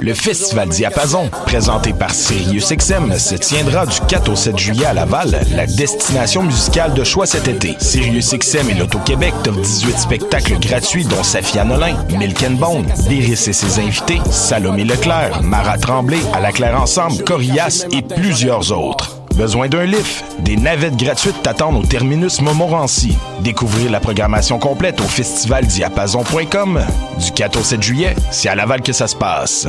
Le Festival Diapason, présenté par SiriusXM, se tiendra du 4 au 7 juillet à Laval, la destination musicale de choix cet été. SiriusXM et l'Auto-Québec t'offrent 18 spectacles gratuits dont Safia Nolin, Milk and Bone, et ses invités, Salomé Leclerc, Mara Tremblay, À la Claire Ensemble, Corias et plusieurs autres. Besoin d'un lift? Des navettes gratuites t'attendent au terminus Montmorency. Découvrir la programmation complète au festivaldiapason.com. Du 4 au 7 juillet, c'est à Laval que ça se passe.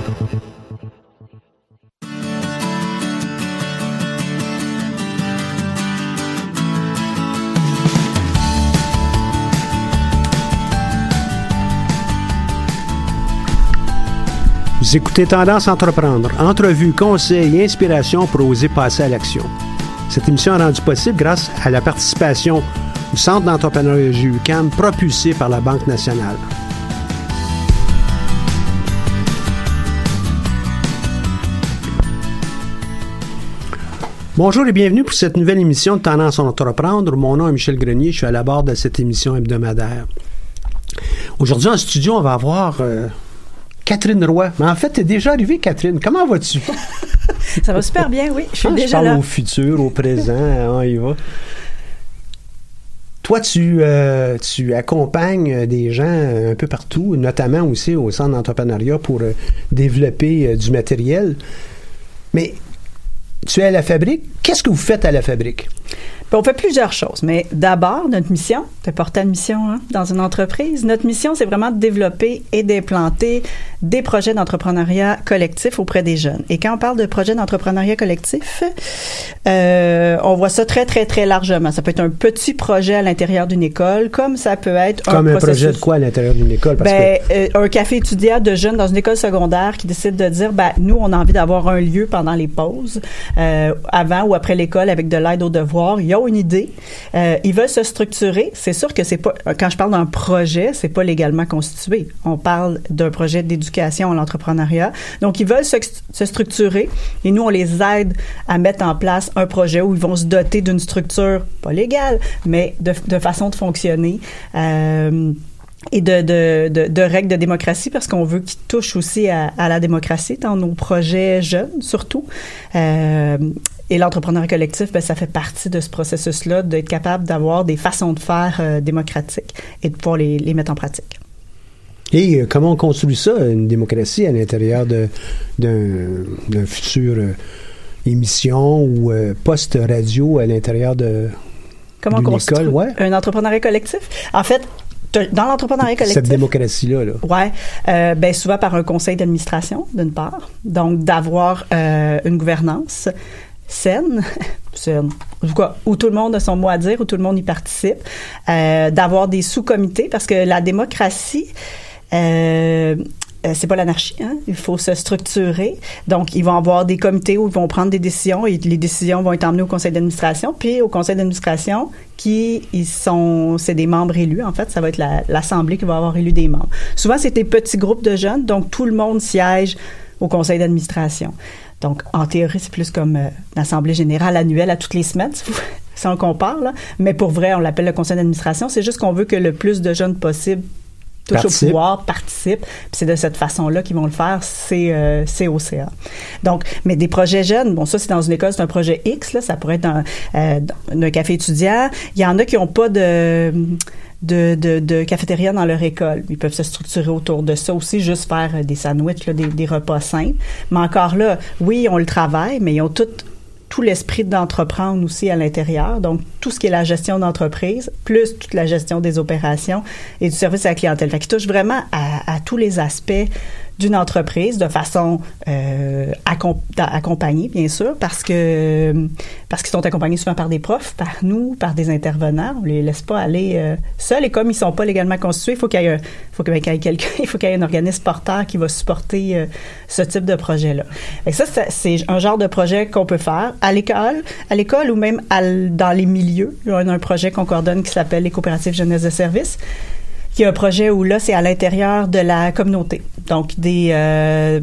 Écoutez Tendance Entreprendre, entrevue, conseils et inspiration pour oser passer à l'action. Cette émission est rendue possible grâce à la participation du Centre d'entrepreneuriat JUCAM propulsé par la Banque nationale. Bonjour et bienvenue pour cette nouvelle émission de Tendance Entreprendre. Mon nom est Michel Grenier, je suis à la barre de cette émission hebdomadaire. Aujourd'hui en studio, on va avoir euh, Catherine Roy. Mais en fait, t'es déjà arrivée, Catherine. Comment vas-tu? Ça va super bien, oui. Je suis Ah, déjà parle là. au futur, au présent, on y va. Toi, tu, euh, tu accompagnes euh, des gens euh, un peu partout, notamment aussi au centre d'entrepreneuriat pour euh, développer euh, du matériel. Mais tu es à la fabrique. Qu'est-ce que vous faites à la fabrique? On fait plusieurs choses, mais d'abord, notre mission, c'est porter une mission hein, dans une entreprise. Notre mission, c'est vraiment de développer et d'implanter des projets d'entrepreneuriat collectif auprès des jeunes. Et quand on parle de projets d'entrepreneuriat collectif, euh, on voit ça très, très, très largement. Ça peut être un petit projet à l'intérieur d'une école, comme ça peut être Comme un, projet de quoi à l'intérieur d'une école? Parce ben, euh, un café étudiant de jeunes dans une école secondaire qui décide de dire, ben, nous, on a envie d'avoir un lieu pendant les pauses, euh, avant ou après l'école, avec de l'aide aux devoirs. Une idée. Euh, ils veulent se structurer. C'est sûr que c'est pas, quand je parle d'un projet, c'est pas légalement constitué. On parle d'un projet d'éducation à l'entrepreneuriat. Donc, ils veulent se, structurer et nous, on les aide à mettre en place un projet où ils vont se doter d'une structure, pas légale, mais de, de façon de fonctionner. Euh, et de, de, de, de règles de démocratie parce qu'on veut qu'ils touchent aussi à, à la démocratie dans nos projets jeunes surtout. Euh, et l'entrepreneuriat collectif, ben, ça fait partie de ce processus-là, d'être capable d'avoir des façons de faire euh, démocratiques et de pouvoir les, les mettre en pratique. Et euh, comment on construit ça, une démocratie à l'intérieur d'un futur euh, émission ou poste radio à l'intérieur de Comment construire école, ouais. un entrepreneuriat collectif? En fait, dans l'entrepreneuriat collectif... cette démocratie-là. Là. Ouais, euh, ben souvent par un conseil d'administration d'une part, donc d'avoir euh, une gouvernance saine, saine, où tout le monde a son mot à dire, où tout le monde y participe, euh, d'avoir des sous-comités parce que la démocratie euh, euh, c'est pas l'anarchie, hein? il faut se structurer. Donc, ils vont avoir des comités où ils vont prendre des décisions et les décisions vont être emmenées au conseil d'administration. Puis, au conseil d'administration, qui ils sont, c'est des membres élus. En fait, ça va être la- l'assemblée qui va avoir élu des membres. Souvent, c'est des petits groupes de jeunes, donc tout le monde siège au conseil d'administration. Donc, en théorie, c'est plus comme euh, l'assemblée générale annuelle à toutes les semaines, si on compare. Là. Mais pour vrai, on l'appelle le conseil d'administration. C'est juste qu'on veut que le plus de jeunes possible touchent au pouvoir, participent. Puis c'est de cette façon-là qu'ils vont le faire, c'est euh, COCA. Donc, mais des projets jeunes, bon, ça, c'est dans une école, c'est un projet X, là, ça pourrait être dans, euh, un café étudiant. Il y en a qui n'ont pas de de, de, de, cafétéria dans leur école. Ils peuvent se structurer autour de ça aussi, juste faire des sandwichs, là, des, des, repas simples. Mais encore là, oui, on le travaille, mais ils ont tout tout l'esprit d'entreprendre aussi à l'intérieur. Donc, tout ce qui est la gestion d'entreprise, plus toute la gestion des opérations et du service à la clientèle. Fait qui touche vraiment à tous les aspects d'une entreprise de façon euh, accompagnée, bien sûr, parce que parce qu'ils sont accompagnés souvent par des profs, par nous, par des intervenants. On les laisse pas aller euh, seuls. Et comme ils sont pas légalement constitués, il faut qu'il y ait, faut qu'il y ait quelqu'un, il faut qu'il y ait un organisme porteur qui va supporter euh, ce type de projet-là. Et ça, c'est un genre de projet qu'on peut faire à l'école, à l'école ou même dans les milieux. Il y a un projet qu'on coordonne qui s'appelle les coopératives jeunesse de service qui est un projet où là, c'est à l'intérieur de la communauté. Donc, des, euh,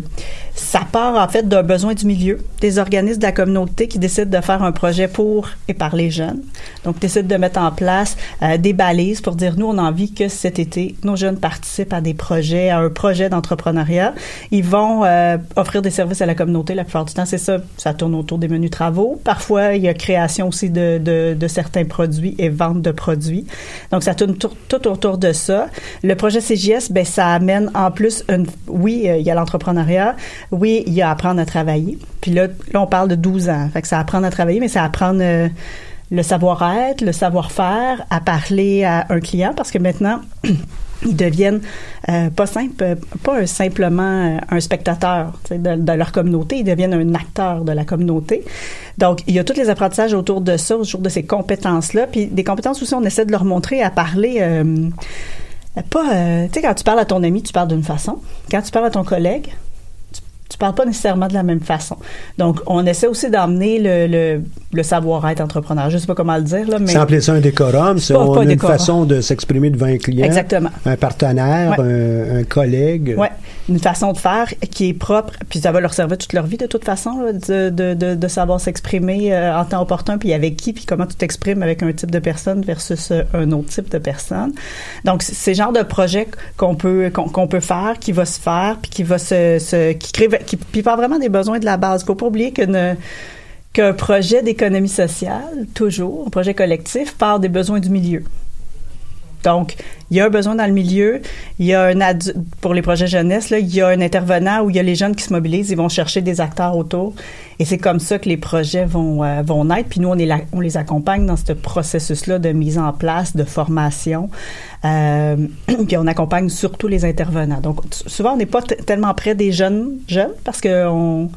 ça part en fait d'un besoin du milieu, des organismes de la communauté qui décident de faire un projet pour et par les jeunes. Donc, décident de mettre en place euh, des balises pour dire, nous, on a envie que cet été, nos jeunes participent à des projets, à un projet d'entrepreneuriat. Ils vont euh, offrir des services à la communauté. La plupart du temps, c'est ça. Ça tourne autour des menus travaux. Parfois, il y a création aussi de, de, de certains produits et vente de produits. Donc, ça tourne tout, tout autour de ça. Le projet CGS, ben, ça amène en plus oui, euh, il y a l'entrepreneuriat, oui, il y a apprendre à travailler. Puis là, là, on parle de 12 ans. Fait que ça apprendre à travailler, mais ça apprendre euh, le savoir-être, le savoir-faire, à parler à un client parce que maintenant, ils deviennent euh, pas simple, pas simplement un spectateur de, leur communauté, ils deviennent un acteur de la communauté. Donc, il y a tous les apprentissages autour de ça, autour de ces compétences-là. Puis des compétences aussi, on essaie de leur montrer à parler. Pas, tu sais, quand tu parles à ton ami, tu parles d'une façon. Quand tu parles à ton collègue, tu parles pas nécessairement de la même façon. Donc, on essaie aussi d'emmener le, le, le savoir-être entrepreneur. Je sais pas comment le dire, là, mais... C'est appeler ça un décorum, c'est une façon de s'exprimer devant un client. Exactement. Un partenaire, un, un, collègue. Ouais. Une façon de faire qui est propre, puis ça va leur servir toute leur vie de toute façon, de, de, de, de, savoir s'exprimer euh, en temps opportun, puis avec qui, puis comment tu t'exprimes avec un type de personne versus euh, un autre type de personne. Donc, c'est le genre de projet qu'on peut qu'on peut faire, qui va se faire, puis qui va se, se qui crée qui, pas vraiment des besoins de la base. Faut pas oublier qu'un projet d'économie sociale, toujours, un projet collectif, part des besoins du milieu. Donc, il y a un besoin dans le milieu. Il y a un pour les projets jeunesse, là, il y a un intervenant où il y a les jeunes qui se mobilisent, ils vont chercher des acteurs autour. Et c'est comme ça que les projets vont, euh, vont naître. Puis nous, on les accompagne dans ce processus-là de mise en place, de formation. Euh, puis on accompagne surtout les intervenants. Donc, souvent, on n'est pas tellement près des jeunes jeunes parce qu'on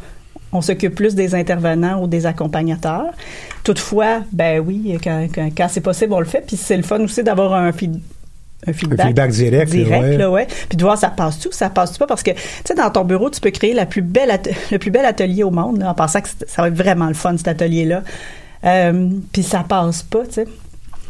on s'occupe plus des intervenants ou des accompagnateurs. Toutefois, ben oui, quand, quand, c'est possible, on le fait. Puis c'est le fun aussi d'avoir un, feedback. Un feedback direct. Direct, là, ouais. Puis de voir ça passe tout, ça passe tout pas. Parce que, tu sais, dans ton bureau, tu peux créer la plus belle le plus bel atelier au monde, en pensant que ça va être vraiment le fun, cet atelier-là. Euh, puis ça passe pas, tu sais.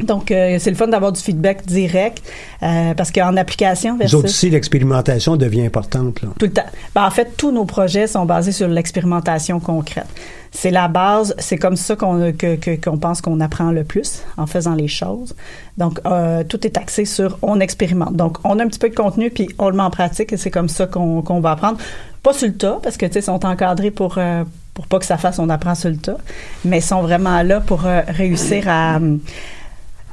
Donc, euh, c'est le fun d'avoir du feedback direct euh, parce qu'en application versus... autres aussi, l'expérimentation devient importante. Là. Tout le temps. Ben, en fait, tous nos projets sont basés sur l'expérimentation concrète. C'est la base, c'est comme ça qu'on que, qu'on pense qu'on apprend le plus en faisant les choses. Donc, euh, tout est axé sur on expérimente. Donc, on a un petit peu de contenu, puis on le met en pratique et c'est comme ça qu'on, qu'on va apprendre. Pas sur le tas, parce que, tu sais, ils sont encadrés pour... pour pas que ça fasse on apprend sur le tas, mais ils sont vraiment là pour réussir à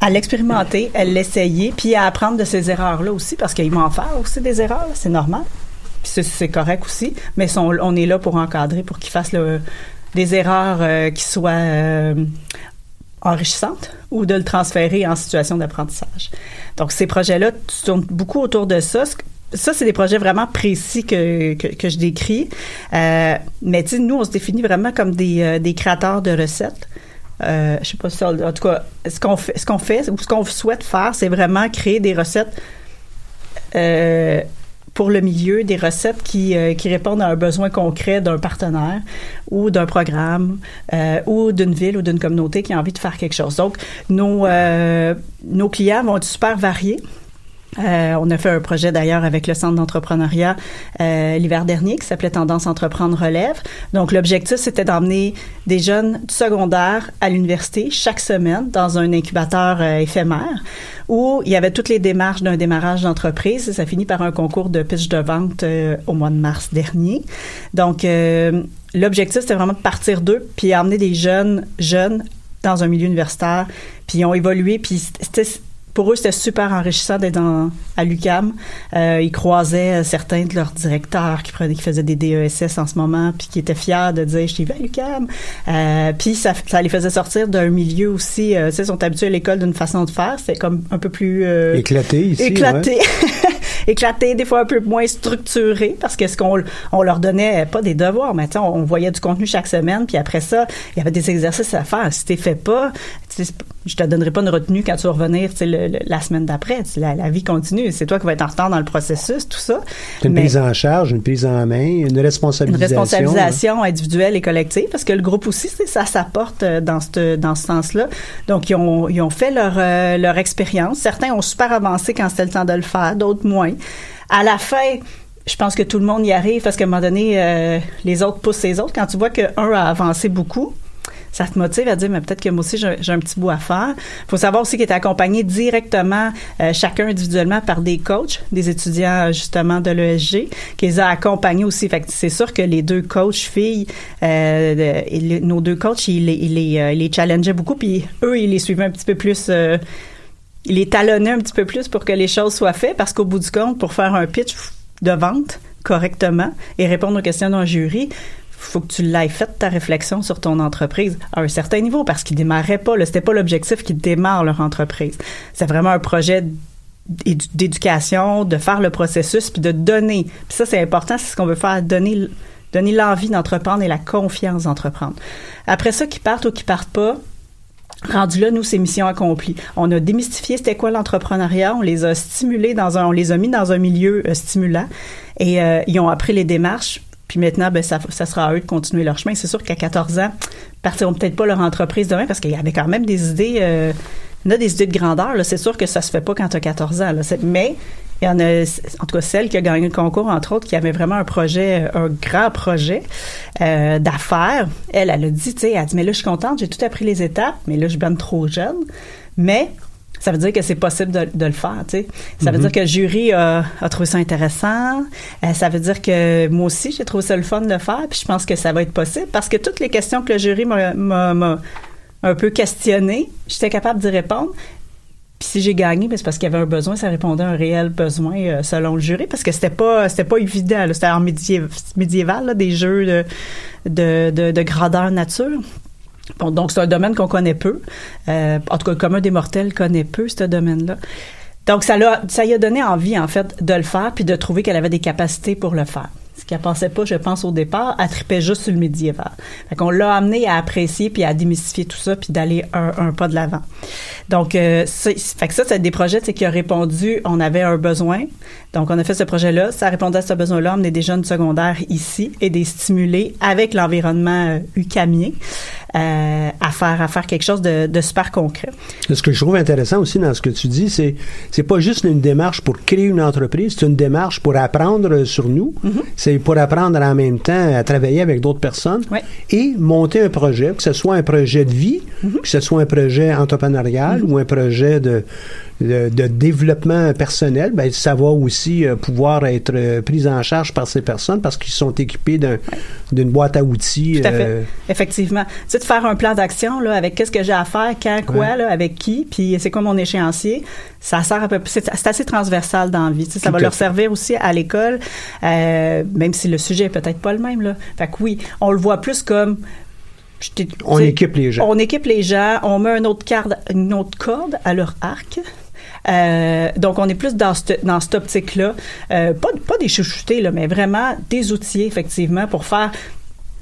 à l'expérimenter, à l'essayer, puis à apprendre de ces erreurs-là aussi, parce qu'ils vont en faire aussi des erreurs, c'est normal. Puis c'est correct aussi, mais on est là pour encadrer, pour qu'ils fassent des erreurs euh, qui soient euh, enrichissantes ou de le transférer en situation d'apprentissage. Donc, ces projets-là tournent beaucoup autour de ça. Ça, c'est des projets vraiment précis que, que, je décris. Euh, mais nous, on se définit vraiment comme des créateurs de recettes. Euh, je sais pas si en tout cas, ce qu'on fait, ce qu'on fait ou ce qu'on souhaite faire, c'est vraiment créer des recettes euh, pour le milieu, des recettes qui, euh, qui répondent à un besoin concret d'un partenaire ou d'un programme euh, ou d'une ville ou d'une communauté qui a envie de faire quelque chose. Donc, nos, nos clients vont être super variés. Euh, on a fait un projet d'ailleurs avec le Centre d'entrepreneuriat euh, l'hiver dernier qui s'appelait Tendance Entreprendre Relève. Donc l'objectif, c'était d'emmener des jeunes du secondaire à l'université chaque semaine dans un incubateur euh, éphémère où il y avait toutes les démarches d'un démarrage d'entreprise. Ça finit par un concours de pitch de vente euh, au mois de mars dernier. Donc euh, l'objectif, c'était vraiment de partir d'eux puis emmener des jeunes jeunes dans un milieu universitaire, puis ils ont évolué, puis c'était pour eux, c'était super enrichissant d'être dans, à l'UCAM. Euh, ils croisaient certains de leurs directeurs qui, prenaient, qui faisaient des DESS en ce moment, puis qui étaient fiers de dire « je suis à l'UCAM euh, Puis ça, ça les faisait sortir d'un milieu aussi, euh, tu sais, ils sont habitués à l'école d'une façon de faire. C'est comme un peu plus... Euh, éclaté ici. Éclaté. Ouais. éclaté, des fois un peu moins structuré, parce que ce qu'on on leur donnait, pas des devoirs, mais on, on voyait du contenu chaque semaine, puis après ça, il y avait des exercices à faire. Si t'es fait pas, je te donnerai pas une retenue quand tu vas revenir le, le, la semaine d'après. La, la, vie continue. C'est toi qui vas être en retard dans le processus, tout ça. Une Mais, prise en charge, une prise en main, une responsabilisation. Une responsabilisation hein. individuelle et collective, parce que le groupe aussi, ça s'apporte euh, dans ce, dans ce sens-là. Donc, ils ont, ils ont fait leur, euh, leur expérience. Certains ont super avancé quand c'était le temps de le faire, d'autres moins. À la fin, je pense que tout le monde y arrive parce qu'à un moment donné, euh, les autres poussent les autres. Quand tu vois qu'un a avancé beaucoup, ça te motive à dire mais peut-être que moi aussi j'ai un petit bout à faire. Il faut savoir aussi qu'il est accompagné directement euh, chacun individuellement par des coachs, des étudiants justement de l'ESG qui les a accompagnés aussi. Fait c'est sûr que les deux coachs filles, euh, nos deux coachs, ils, les, euh, ils challengeaient beaucoup puis eux ils les suivaient un petit peu plus euh, ils les talonnaient un petit peu plus pour que les choses soient faites parce qu'au bout du compte pour faire un pitch de vente correctement et répondre aux questions d'un jury, faut que tu l'aies fait ta réflexion sur ton entreprise à un certain niveau parce qu'ils démarraient pas. C'était pas l'objectif qu'ils démarrent leur entreprise. C'est vraiment un projet d'éducation, de faire le processus puis de donner. Puis ça, c'est important, c'est ce qu'on veut faire, donner donner l'envie d'entreprendre et la confiance d'entreprendre. Après ça, qu'ils partent ou qu'ils partent pas, Rendu là, nous, c'est mission accomplie. On a démystifié c'était quoi l'entrepreneuriat, on les a stimulés dans un, on les a mis dans un milieu euh, stimulant et euh, ils ont appris les démarches. Puis maintenant, ben, ça, ça sera à eux de continuer leur chemin. C'est sûr qu'à 14 ans, partiront peut-être pas leur entreprise demain parce qu'il y avait quand même des idées, euh, on a des idées de grandeur. C'est sûr que ça se fait pas quand tu as 14 ans. Là. Mais il y en a, en tout cas, celle qui a gagné le concours, entre autres, qui avait vraiment un projet, un grand projet euh, d'affaires. Elle, elle a dit, tu sais, elle a dit, mais là, je suis contente, j'ai tout appris les étapes, mais là, je suis bien trop jeune. Mais ça veut dire que c'est possible de, de, le faire, tu sais. Ça veut mm -hmm. dire que le jury a, a trouvé ça intéressant. Euh, ça veut dire que moi aussi, j'ai trouvé ça le fun de le faire. Puis je pense que ça va être possible parce que toutes les questions que le jury m'a un peu questionnées, j'étais capable d'y répondre. Puis si j'ai gagné, ben c'est parce qu'il y avait un besoin, ça répondait à un réel besoin euh, selon le jury, parce que c'était pas c'était pas évident. C'était en médiéval, médiéval là, des jeux de, de, de, de grandeur nature. Bon, donc c'est un domaine qu'on connaît peu. Euh, en tout cas, le commun des mortels connaît peu ce domaine-là. Donc ça l'a, ça y a donné envie en fait de le faire puis de trouver qu'elle avait des capacités pour le faire. Ce qu'elle pensait pas, je pense au départ, elle tripait juste sur le médiéval. Fait qu'on l'a amené à apprécier puis à démystifier tout ça puis d'aller un, un, pas de l'avant. Donc euh, fait que ça c'est des projets qui ont répondu, on avait un besoin. Donc on a fait ce projet-là, ça répondait à ce besoin-là, emmener des jeunes secondaires ici et des stimuler avec l'environnement euh, ucamien. Euh, à faire à faire quelque chose de, de, super concret. Ce que je trouve intéressant aussi dans ce que tu dis, c'est c'est pas juste une démarche pour créer une entreprise, c'est une démarche pour apprendre sur nous, mm -hmm. c'est pour apprendre en même temps à travailler avec d'autres personnes ouais. et monter un projet, que ce soit un projet de vie, mm -hmm. que ce soit un projet entrepreneurial mm -hmm. ou un projet de de, de, développement personnel, ben, ça va aussi euh, pouvoir être euh, pris en charge par ces personnes parce qu'ils sont équipés d'une un, boîte à outils. Tout à fait. Euh... Effectivement. Tu sais, de faire un plan d'action là, avec qu'est-ce que j'ai à faire, quand, quoi, ouais. là, avec qui, puis c'est quoi mon échéancier. Ça sert à peu c'est assez transversal dans la vie. Tu sais, ça Tout va leur fait. servir aussi à l'école, euh, même si le sujet est peut-être pas le même. Là. Fait que oui, on le voit plus comme on équipe les gens. On équipe les gens, on met une autre, carte, une autre corde à leur arc. Euh, donc, on est plus dans cette, dans cette optique-là. Euh, pas, pas des chouchoutés, là, mais vraiment des outils, effectivement, pour faire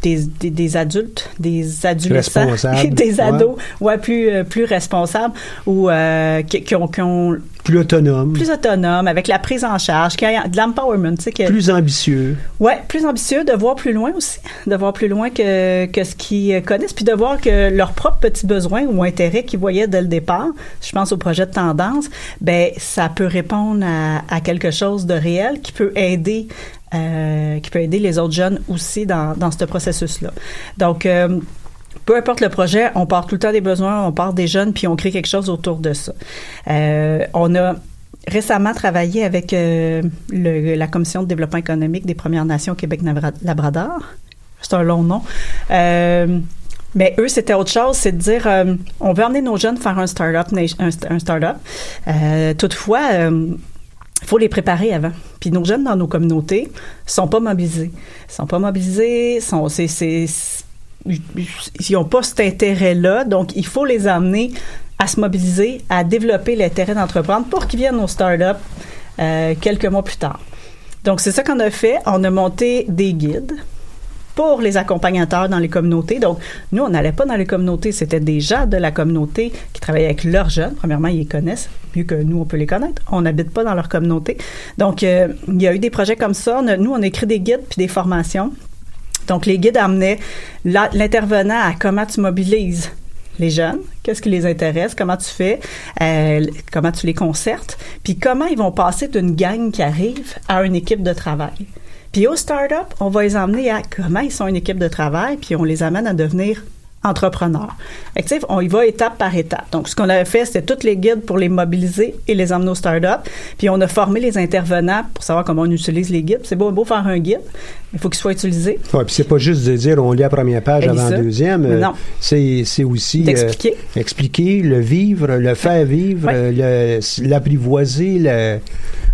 des, des, des adultes, des adolescents, des ados, ouais, plus euh, plus responsables ou euh, qui, qui ont, qui ont Plus autonome, plus autonomes avec la prise en charge, qui a de l'empowerment, tu sais que plus ambitieux. Ouais, plus ambitieux, de voir plus loin aussi, de voir plus loin que, que ce qu'ils connaissent, puis de voir que leurs propres petits besoins ou intérêts qu'ils voyaient dès le départ, je pense au projet de tendance, ben ça peut répondre à, à quelque chose de réel qui peut aider euh, qui peut aider les autres jeunes aussi dans, dans ce processus-là. Donc euh, peu importe le projet, on part tout le temps des besoins, on part des jeunes, puis on crée quelque chose autour de ça. Euh, on a récemment travaillé avec euh, le- la Commission de développement économique des Premières Nations Québec-Labrador. C'est un long nom. Euh, mais eux, c'était autre chose, c'est de dire, euh, on veut emmener nos jeunes faire un start-up. Un, un start-up. Euh, toutefois, euh, il faut les préparer avant. Puis nos jeunes dans nos communautés sont pas mobilisés. Sont pas mobilisés, sont, c'est, c'est, ils n'ont pas cet intérêt-là, donc il faut les amener à se mobiliser, à développer l'intérêt d'entreprendre pour qu'ils viennent aux startups euh, quelques mois plus tard. Donc c'est ça qu'on a fait. On a monté des guides pour les accompagnateurs dans les communautés. Donc, nous, on n'allait pas dans les communautés. C'était des gens de la communauté qui travaillaient avec leurs jeunes. Premièrement, ils les connaissent mieux que nous, on peut les connaître. On n'habite pas dans leur communauté. Donc, euh, il y a eu des projets comme ça. Nous, on écrit des guides puis des formations. Donc, les guides amenaient l'intervenant à comment tu mobilises les jeunes, qu'est-ce qui les intéresse, comment tu fais, euh, comment tu les concertes, puis comment ils vont passer d'une gang qui arrive à une équipe de travail. Puis au start-up, on va les emmener à comment ils sont une équipe de travail, puis on les amène à devenir entrepreneurs. Sais, on y va étape par étape. Donc, ce qu'on avait fait, c'était tous les guides pour les mobiliser et les emmener au start-up. Puis on a formé les intervenants pour savoir comment on utilise les guides. C'est beau, beau faire un guide, il faut qu'il soit utilisé. Ouais, puis c'est pas juste de dire on lit la première page Elle avant la deuxième. Euh, non. C'est, c'est aussi euh, D'expliquer. expliquer, le vivre, le faire vivre, Ouais. euh, l'apprivoiser, le,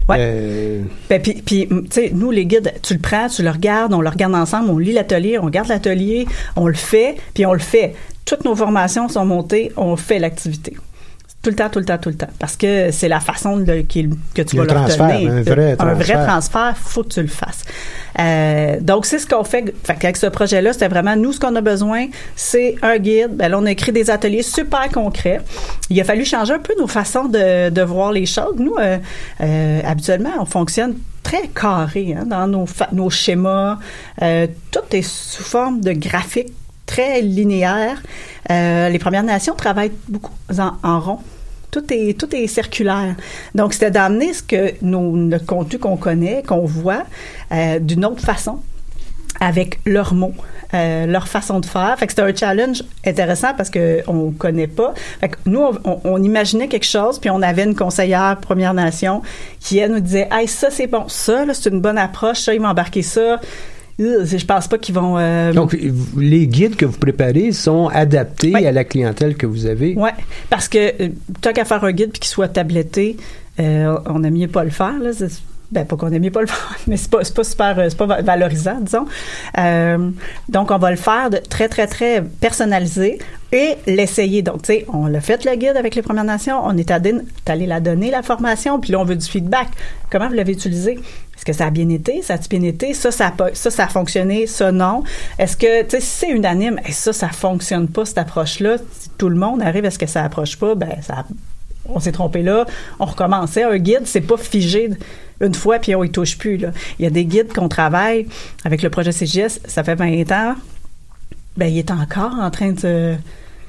Ouais. euh, Ben, puis, puis, tu sais, nous, les guides, tu le prends, tu le regardes, on le regarde ensemble, on lit l'atelier, on regarde l'atelier, on le fait, puis on le fait. Toutes nos formations sont montées, on fait l'activité. Tout le temps, tout le temps, tout le temps. Parce que c'est la façon de- qu'il- que tu Le vas leur transfert, donner. un vrai Un vrai transfert. transfert, faut que tu le fasses. Euh, donc, c'est ce qu'on fait. Fait qu'avec ce projet-là, c'était vraiment, nous, ce qu'on a besoin, c'est un guide. Ben, là, on a écrit des ateliers super concrets. Il a fallu changer un peu nos façons de, de voir les choses. Nous, euh, euh, habituellement, on fonctionne très carré hein, dans nos, nos schémas. Euh, tout est sous forme de graphique très linéaire. Euh, les Premières Nations travaillent beaucoup en, rond. Tout est, tout est circulaire. Donc, c'était d'amener ce que nos, le contenu qu'on connaît, qu'on voit, euh, d'une autre façon, avec leurs mots, euh, leur façon de faire. Fait que c'était un challenge intéressant parce que on connaît pas. Fait que nous, on, imaginait quelque chose, puis on avait une conseillère Première Nation qui, elle, nous disait « Hey, ça, c'est bon. Ça, c'est une bonne approche. Ça, ils vont embarquer ça. Euh, Je pense pas qu'ils vont... euh, Donc, les guides que vous préparez sont adaptés Oui. à la clientèle que vous avez. Ouais, parce que euh, tant qu'à faire un guide puis qu'il soit tabletté, euh, on aime mieux pas le faire. Là. Ben, pas qu'on aime mieux pas le faire, mais c'est pas, pas super, c'est pas va- valorisant, disons. Euh, donc, on va le faire de très, très, très personnalisé et l'essayer. Donc, tu sais, on l'a fait le guide avec les Premières Nations, on est allé, allé la donner, la formation, puis là, on veut du feedback. Comment vous l'avez utilisé? Est-ce que ça a bien été? Ça a bien été? Ça, ça a, ça a fonctionné? Ça, non? Est-ce que, tu sais, si c'est unanime, et ça, ça fonctionne pas, cette approche-là, si tout le monde arrive à ce que ça approche pas, ben, ça, on s'est trompé là, on recommençait. Un guide, c'est pas figé une fois puis on y touche plus. Là. Il y a des guides qu'on travaille avec le projet CGS, ça fait 20 ans. Ben, il est encore en train de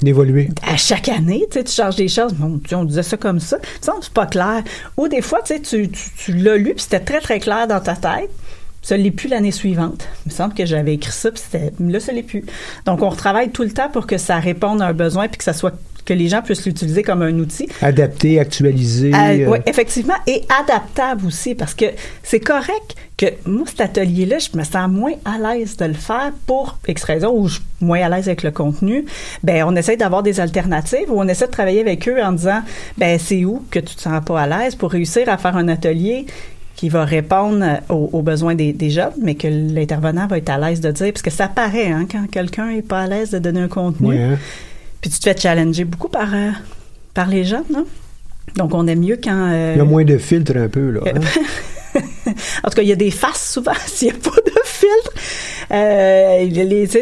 D'évoluer. à chaque année, tu changes des choses. Dieu, on disait ça comme ça. Ça, c'est pas clair. Ou des fois, tu tu, l'as lu, puis c'était très, très clair dans ta tête. Ça l'est plus l'année suivante. Il me semble que j'avais écrit ça, puis c'était, là, ça l'est plus. Donc, on retravaille tout le temps pour que ça réponde à un besoin, puis que ça soit, que les gens puissent l'utiliser comme un outil. Adapté, actualisé. Euh, euh, oui, effectivement, et adaptable aussi, parce que c'est correct que moi, cet atelier-là, je me sens moins à l'aise de le faire pour X raison, ou je suis moins à l'aise avec le contenu. Ben, on essaie d'avoir des alternatives, ou on essaie de travailler avec eux en disant, ben, c'est où que tu te sens pas à l'aise pour réussir à faire un atelier qui va répondre aux, aux besoins des, des jeunes, mais que l'intervenant va être à l'aise de dire, parce que ça paraît, hein, quand quelqu'un est pas à l'aise de donner un contenu. hein. Puis tu te fais challenger beaucoup par, euh, par les jeunes, non? Donc, on aime mieux quand... euh, Il y a moins de filtres un peu, là. hein? en tout cas, il y a des faces souvent s'il n'y a pas de filtre. Euh, les, tu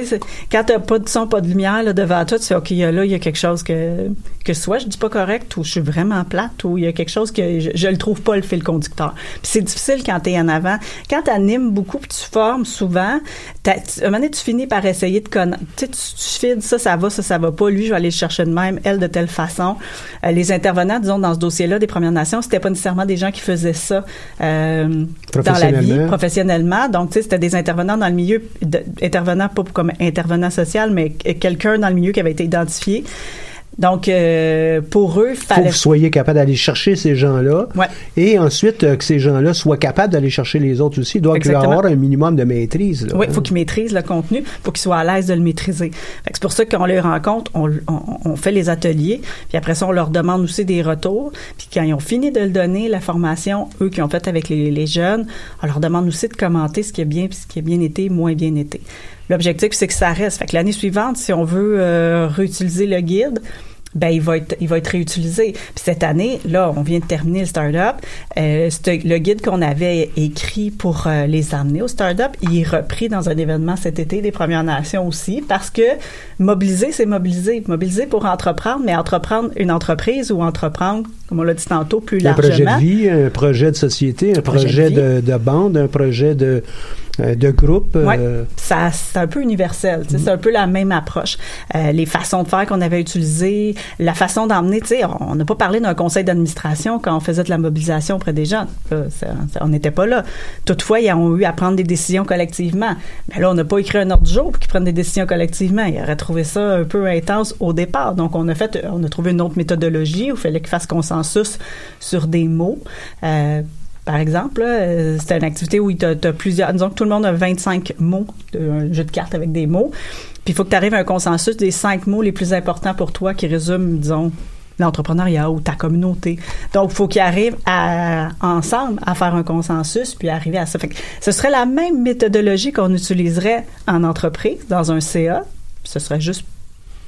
quand t'as pas de son, pas de lumière là, devant toi, tu fais, OK, là, il y a quelque chose que, que soit je dis pas correct ou je suis vraiment plate ou il y a quelque chose que je, je le trouve pas le fil conducteur. Puis c'est difficile quand t'es en avant. Quand t'animes beaucoup puis tu formes souvent, tu- à un moment donné, tu finis par essayer de connaître. Tu sais, tu, tu files, ça, ça va, ça, ça va pas. Lui, je vais aller le chercher de même, elle de telle façon. Euh, les intervenants, disons, dans ce dossier-là des Premières Nations, c'était pas nécessairement des gens qui faisaient ça euh, dans la vie, Professionnellement. professionnellement. Donc, tu sais, c'était des intervenants dans le milieu, de- intervenants pas comme intervenant social, mais quelqu'un dans le milieu qui avait été identifié. Donc, euh, pour eux, faut fallait que vous soyez capable d'aller chercher ces gens-là Ouais. et ensuite euh, que ces gens-là soient capables d'aller chercher les autres aussi. Il doit avoir un minimum de maîtrise. là, Oui, hein. il faut qu'ils maîtrisent le contenu, faut qu'ils soient à l'aise de le maîtriser. C'est pour ça que quand on les rencontre, on, on- on fait les ateliers, puis après ça, on leur demande aussi des retours. Puis quand ils ont fini de le donner, la formation, eux qui ont fait avec les, les jeunes, on leur demande aussi de commenter ce qui a bien, ce qui a bien été, moins bien été. L'objectif, c'est que ça reste. Fait que l'année suivante, si on veut euh, réutiliser le guide, ben il va être il va être réutilisé. Puis cette année, là, on vient de terminer le startup. Euh, le guide qu'on avait écrit pour euh, les amener au startup, il est repris dans un événement cet été des Premières Nations aussi parce que mobiliser, c'est mobiliser, mobiliser pour entreprendre, mais entreprendre une entreprise ou entreprendre, comme on l'a dit tantôt, plus un projet largement. de vie, un projet de société, un projet projet, de de, de bande, un projet de, euh, de groupe. Ouais. euh, c'est un peu universel sais, c'est un peu la même approche. Euh, les façons de faire qu'on avait utilisées la façon d'emmener on n'a pas parlé d'un conseil d'administration quand on faisait de la mobilisation auprès des ça- ça- on n'était pas là. Toutefois ils ont eu à prendre des décisions collectivement. Mais là on n'a pas écrit un ordre du jour pour qu'ils prennent des décisions collectivement. Ils auraient trouvé ça un peu intense au départ. Donc on a fait on a trouvé une autre méthodologie où il fallait qu'ils fassent consensus sur des mots Euh, par exemple, euh, c'était une activité où tu as, plusieurs. Disons que tout le monde a 25 mots, un jeu de cartes avec des mots. Puis il faut que tu arrives à un consensus des cinq mots les plus importants pour toi qui résument, disons, l'entrepreneuriat ou ta communauté. Donc, il faut qu'ils arrivent ensemble à faire un consensus puis arriver à ça. Fait ce serait la même méthodologie qu'on utiliserait en entreprise, dans un CA. Ce serait juste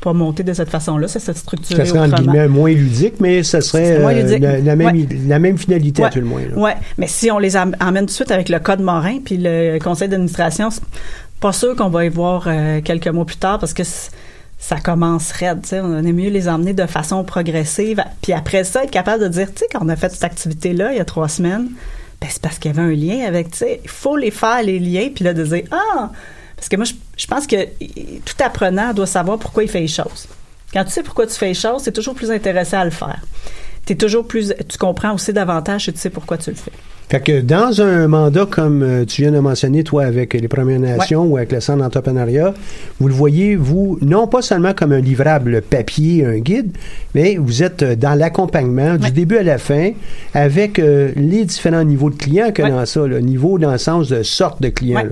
pas monté de cette façon-là, ça serait structuré ça serait guillemets moins ludique, mais ça serait euh, la, la même, Ouais. la même finalité à tout le moins. Ouais, mais si on les emmène tout de suite avec le code Morin puis le conseil d'administration, pas sûr qu'on va y voir euh, quelques mois plus tard parce que ça commence raide, on est mieux les emmener de façon progressive puis après ça être capable de dire tu sais quand on a fait cette activité là il y a trois semaines, ben c'est parce qu'il y avait un lien avec tu sais, il faut les faire les liens puis là de dire ah parce que moi je, je pense que tout apprenant doit savoir pourquoi il fait les choses. Quand tu sais pourquoi tu fais les choses, c'est toujours plus intéressant à le faire. T'es toujours plus, tu comprends aussi davantage et tu sais pourquoi tu le fais. Fait que dans un mandat comme euh, tu viens de mentionner, toi, avec les Premières Nations ou avec le Centre d'entrepreneuriat, vous le voyez, vous, non pas seulement comme un livrable papier, un guide, mais vous êtes euh, dans l'accompagnement du début à la fin avec euh, les différents niveaux de clients que Ouais. dans ça, le niveau dans le sens de sorte de clients.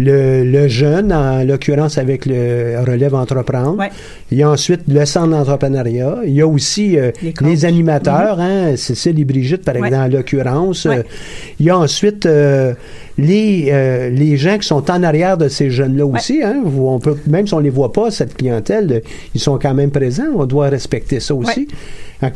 Le, le jeune, en l'occurrence avec le relève entreprendre. Ouais. Il y a ensuite le centre d'entrepreneuriat. Il y a aussi euh, Les les, coachs. animateurs, hein, Cécile et Brigitte, par Ouais. exemple, en l'occurrence. Ouais. Euh, il y a ensuite euh, les, euh, les gens qui sont en arrière de ces jeunes-là aussi. Hein, on peut, même si on les voit pas, cette clientèle, ils sont quand même présents. On doit respecter ça aussi.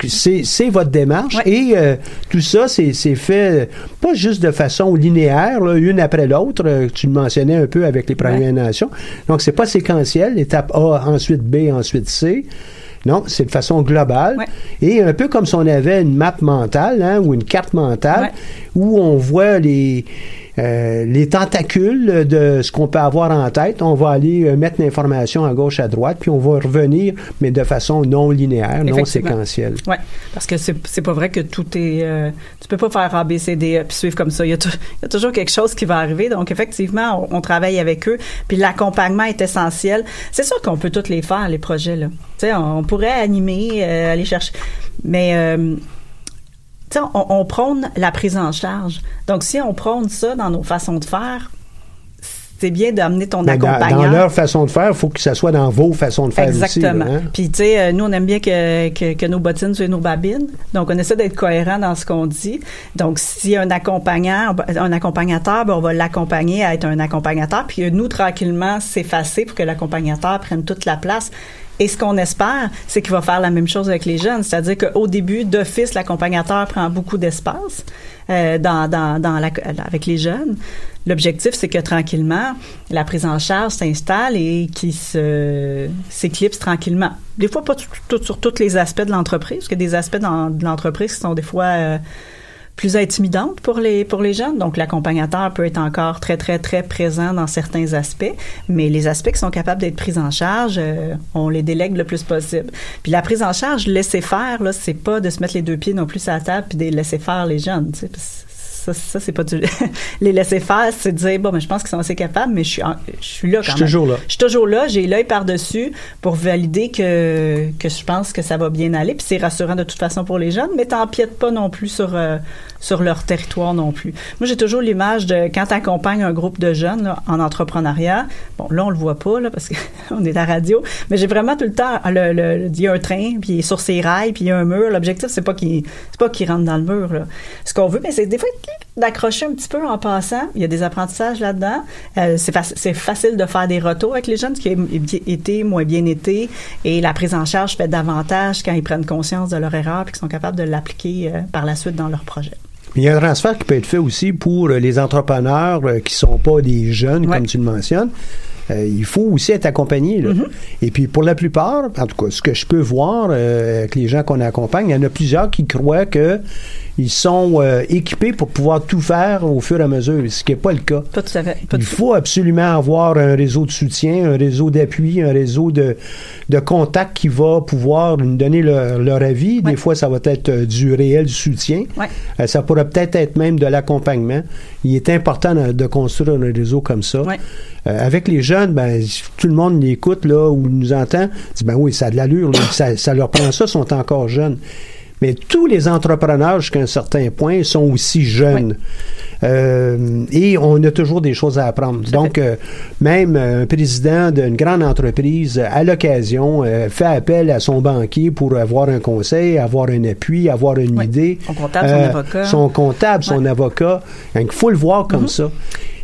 C'est votre démarche. Ouais. Et euh, tout ça, c'est fait euh, pas juste de façon linéaire, là, une après l'autre. euh, tu le mentionnais un peu avec les Premières Nations. Donc, c'est pas séquentiel. Étape A, ensuite B, ensuite C. Non, c'est de façon globale. Ouais. Et un peu comme si on avait une map mentale hein, ou une carte mentale Ouais. où on voit les, euh, les tentacules de ce qu'on peut avoir en tête. On va aller euh, mettre l'information à gauche, à droite, puis on va revenir, mais de façon non linéaire, non séquentielle. Oui, parce que c'est pas vrai que tout est. euh, tu peux pas faire A, B, C, D, E, puis suivre comme ça. Il y, a il y a toujours quelque chose qui va arriver. Donc, effectivement, on, on travaille avec eux. Puis l'accompagnement est essentiel. C'est sûr qu'on peut tous les faire, les projets, là. Tu sais, on, on pourrait animer, euh, aller chercher. Mais. On, on prône la prise en charge. Donc, si on prône ça dans nos façons de faire, c'est bien d'amener ton Mais dans, accompagnant. dans leur façon de faire, il faut que ça soit dans vos façons de faire Exactement. aussi. là, hein? Puis, tu sais, euh, nous, on aime bien que, que, que nos bottines soient nos babines. Donc, on essaie d'être cohérent dans ce qu'on dit. Donc, a un accompagnant, un accompagnateur, ben, on va l'accompagner à être un accompagnateur. Puis, euh, nous, tranquillement, s'effacer pour que l'accompagnateur prenne toute la place. Et ce qu'on espère, c'est qu'il va faire la même chose avec les jeunes, c'est-à-dire qu'au début, d'office, l'accompagnateur prend beaucoup d'espace euh, dans, dans, dans la, avec les jeunes. L'objectif, c'est que tranquillement, la prise en charge s'installe et qu'il se, s'éclipse tranquillement. Des fois, pas sur tous les aspects de l'entreprise, parce a des aspects dans, de l'entreprise qui sont des fois euh, plus intimidantes pour les pour les jeunes. Donc l'accompagnateur peut être encore très très très présent dans certains aspects, mais les aspects qui sont capables d'être pris en charge, euh, on les délègue le plus possible. Puis la prise en charge, laisser faire là, c'est pas de se mettre les deux pieds non plus à la table puis de laisser faire les jeunes. Ça, ça c'est pas du les laisser faire, c'est de dire bon, mais je pense qu'ils sont assez capables, mais je suis en- je suis là quand Je suis même. toujours là. Je suis toujours là, j'ai l'œil par-dessus pour valider que, que je pense que ça va bien aller. Puis c'est rassurant de toute façon pour les jeunes, mais t'empiètes pas non plus sur, euh, sur leur territoire non plus. Moi, j'ai toujours l'image de quand tu accompagnes un groupe de jeunes là, en entrepreneuriat. Bon, là, on le voit pas là, parce qu'on est à la radio, mais j'ai vraiment tout le temps, le, le- il y a un train, puis il est sur ses rails, puis il y a un mur. L'objectif, c'est pas qu'il c'est pas qu'il rentre dans le mur. Là. Ce qu'on veut, mais c'est des fois d'accrocher un petit peu en passant. Il y a des apprentissages là-dedans. Euh, c'est, faci- c'est facile de faire des retours avec les jeunes, ce qui bien été, moins bien été. Et la prise en charge fait davantage quand ils prennent conscience de leur erreur et qu'ils sont capables de l'appliquer euh, par la suite dans leur projet. Il y a un transfert qui peut être fait aussi pour euh, les entrepreneurs euh, qui sont pas des jeunes, Ouais. comme tu le mentionnes. Euh, il faut aussi être accompagné. là. Mm-hmm. Et puis pour la plupart, en tout cas, ce que je peux voir euh, avec les gens qu'on accompagne, il y en a plusieurs qui croient que ils sont euh, équipés pour pouvoir tout faire au fur et à mesure, ce qui n'est pas le cas. Pas tout à fait. Pas Il du- faut absolument avoir un réseau de soutien, un réseau d'appui, un réseau de, de contacts qui va pouvoir nous donner leur, leur avis. Des fois, ça va être euh, du réel soutien. Ouais. Euh, ça pourrait peut-être être même de l'accompagnement. Il est important de, de construire un réseau comme ça. Ouais. Euh, avec les jeunes, ben, tout le monde l'écoute là ou nous entend, dit ben oui, ça a de l'allure, ça, ça leur prend ça, sont encore jeunes. Mais tous les entrepreneurs, jusqu'à un certain point, sont aussi jeunes. Euh, et on a toujours des choses à apprendre. Donc, euh, même euh, un président d'une grande entreprise, à l'occasion, euh, fait appel à son banquier pour avoir un conseil, avoir un appui, avoir une Oui. idée. Son comptable, son avocat. Son comptable, son avocat. Donc, il faut le voir comme ça.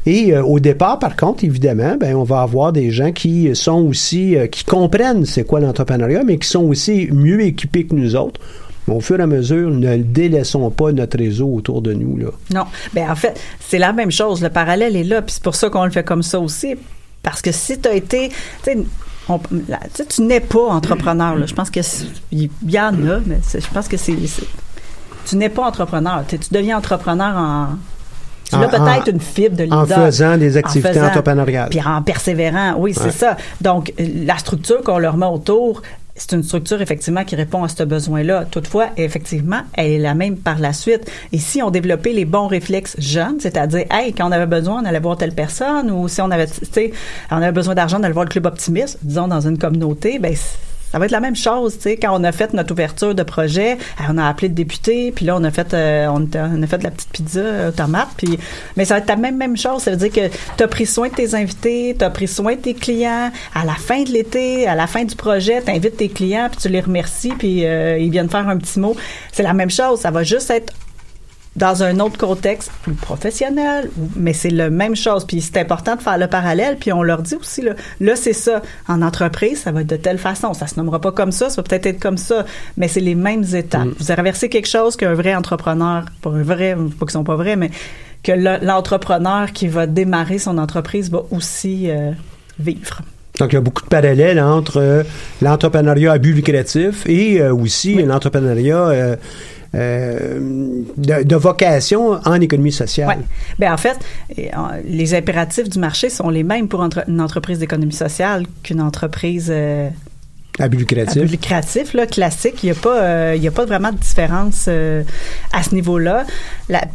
Et euh, au départ, par contre, évidemment, ben, on va avoir des gens qui sont aussi, euh, qui comprennent c'est quoi l'entrepreneuriat, mais qui sont aussi mieux équipés que nous autres. Mais au fur et à mesure, ne délaissons pas notre réseau autour de nous. Là. Non. Ben en fait, c'est la même chose. Le parallèle est là. Puis c'est pour ça qu'on le fait comme ça aussi. Parce que si tu as été. tu on- n'es pas entrepreneur. Là. Je pense que il y en a, mais je pense que c'est. Tu n'es pas entrepreneur. Tu, deviens entrepreneur en. Tu as peut-être une fibre de leader. en faisant des En activités faisant- entrepreneuriales. Puis en persévérant. Oui, c'est Ouais. ça. Donc, la structure qu'on leur met autour, c'est une structure effectivement qui répond à ce besoin-là. Toutefois, effectivement, elle est la même par la suite. Et si on développait les bons réflexes jeunes, c'est-à-dire, hey, quand on avait besoin, on allait voir telle personne, ou si on avait, on avait besoin d'argent, on allait voir le club optimiste, disons dans une communauté, ben ça va être la même chose, tu sais, quand on a fait notre ouverture de projet, euh, on a appelé le député, puis là on a fait euh, on a fait de la petite pizza euh, tomate, puis mais ça va être la même même chose, ça veut dire que tu as pris soin de tes invités, tu as pris soin de tes clients, à la fin de l'été, à la fin du projet, tu invites tes clients, puis tu les remercies, puis euh, ils viennent faire un petit mot. C'est la même chose, ça va juste être dans un autre contexte plus professionnel, mais c'est la même chose. Puis c'est important de faire le parallèle. Puis on leur dit aussi, là, là c'est ça. En entreprise, ça va être de telle façon. Ça se nommera pas comme ça, ça va peut-être être comme ça, mais c'est les mêmes étapes. Vous avez traversé quelque chose qu'un vrai entrepreneur, pas un vrai, pas qu'ils sont pas vrais, mais que le- l'entrepreneur qui va démarrer son entreprise va aussi euh, vivre. Donc, il y a beaucoup de parallèles entre euh, l'entrepreneuriat à but lucratif et euh, aussi l'entrepreneuriat euh, de, de vocation en économie sociale. Ouais. Ben en fait, les impératifs du marché sont les mêmes pour entre- une entreprise d'économie sociale qu'une entreprise euh, À but à lucratif. but lucratif, là, classique. Il n'y a, pas, euh, il y a pas vraiment de différence euh, à ce niveau-là.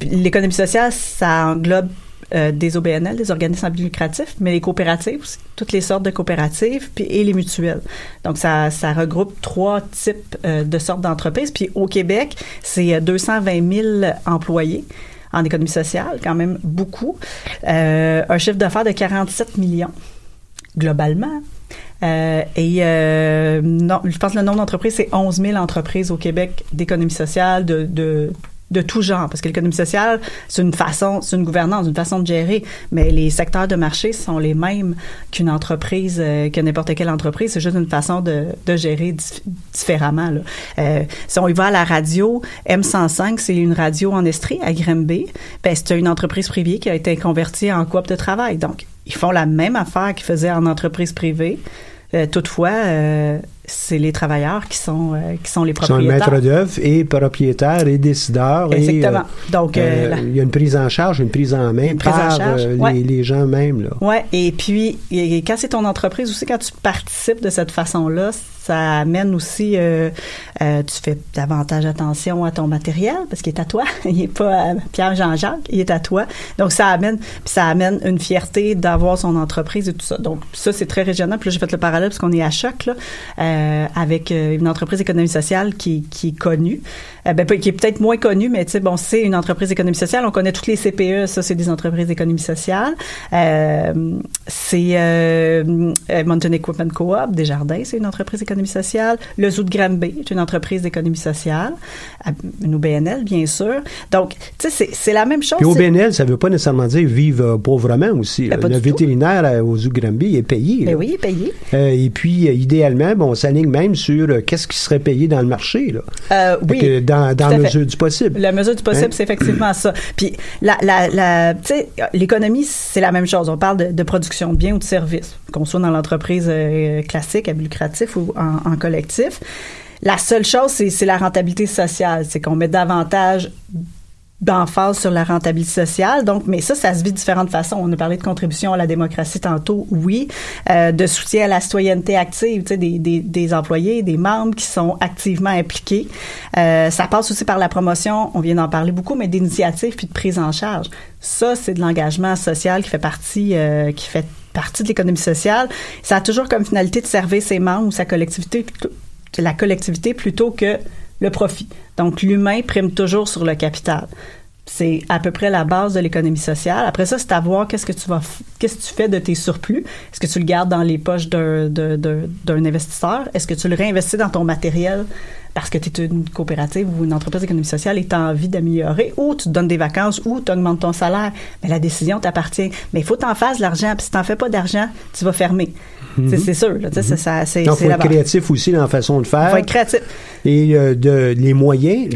L'économie sociale, ça englobe euh, des OBNL, des organismes à but mais les coopératives aussi, toutes les sortes de coopératives, puis et les mutuelles. Donc, ça, ça regroupe trois types euh, de sortes d'entreprises. Puis au Québec, c'est euh, 220 000 employés en économie sociale, quand même beaucoup. Euh, un chiffre d'affaires de 47 millions globalement. Euh, et euh, je pense que le nombre d'entreprises, c'est 11 000 entreprises au Québec d'économie sociale, de de tout genre, parce que l'économie sociale, c'est une façon, c'est une gouvernance, une façon de gérer, mais les secteurs de marché sont les mêmes qu'une entreprise, euh, que n'importe quelle entreprise, c'est juste une façon de, gérer différemment. Euh, si on y va à la radio, M105, c'est une radio en Estrie, à Grimby, ben, c'est une entreprise privée qui a été convertie en coop de travail, donc ils font la même affaire qu'ils faisaient en entreprise privée, euh, toutefois, euh, c'est les travailleurs qui sont euh, qui sont les propriétaires. Sont maître d'œuvre et propriétaires et décideurs. Exactement. Donc il y a une prise en charge, une prise en main par les, les, gens mêmes. Oui, et puis et quand c'est ton entreprise aussi, quand tu participes de cette façon-là, ça amène aussi, euh, euh, tu fais davantage attention à ton matériel parce qu'il est à toi. il n'est pas à Pierre Jean-Jacques, il est à toi. Donc ça amène, puis ça amène une fierté d'avoir son entreprise et tout ça. Donc ça c'est très régional. Puis là j'ai fait le parallèle parce qu'on est à choc là, euh, avec euh, une entreprise d'économie sociale qui, qui est connue. Euh, ben, qui est peut-être moins connu, mais tu sais, bon, c'est une entreprise d'économie sociale. On connaît toutes les CPE, ça, c'est des entreprises d'économie sociale. Euh, c'est euh, Mountain Equipment Co-op, Desjardins, c'est une entreprise d'économie sociale. Le Zoo de Granby est une entreprise d'économie sociale. Une OBNL, bien sûr. Donc, tu sais, c'est la même chose. Puis OBNL, ça veut pas nécessairement dire vivre pauvrement aussi. Ben, le vétérinaire au Zoo de Granby est payé. Ben oui, il est payé. et puis, idéalement, bon, on s'aligne même sur qu'est-ce qui serait payé dans le marché. Là. oui dans, la mesure du possible. La mesure du possible, hein? c'est effectivement ça. Puis, la, la, la l'économie, c'est la même chose. On parle de, production de biens ou de services, qu'on soit dans l'entreprise euh, classique, à but lucratif ou en, en collectif. La seule chose, c'est la rentabilité sociale. C'est qu'on met davantage d'emphase sur la rentabilité sociale. Donc, mais ça, ça se vit de différentes façons. On a parlé de contribution à la démocratie tantôt, oui, euh, de soutien à la citoyenneté active, tu sais, des, des, des, employés, des membres qui sont activement impliqués. Euh, ça passe aussi par la promotion, on vient d'en parler beaucoup, mais d'initiatives puis de prise en charge. Ça, c'est de l'engagement social qui fait partie, euh, qui fait partie de l'économie sociale. Ça a toujours comme finalité de servir ses membres ou sa collectivité, la collectivité plutôt que le profit. Donc, l'humain prime toujours sur le capital. C'est à peu près la base de l'économie sociale. Après ça, c'est à voir qu'est-ce que tu qu'est-ce que tu fais de tes surplus. Est-ce que tu le gardes dans les poches d'un, investisseur? Est-ce que tu le réinvestis dans ton matériel parce que tu es une coopérative ou une entreprise d'économie sociale et tu as envie d'améliorer, ou tu te donnes des vacances, ou tu augmentes ton salaire. Mais la décision t'appartient. Mais il faut t'en faire de l'argent. Puis si t'en fais pas d'argent, tu vas fermer. Mhm. C'est sûr. Là, mm ça, c'est, Donc, il faut être créatif aussi dans la façon de faire. Il faut être créatif. Et euh, de, les moyens,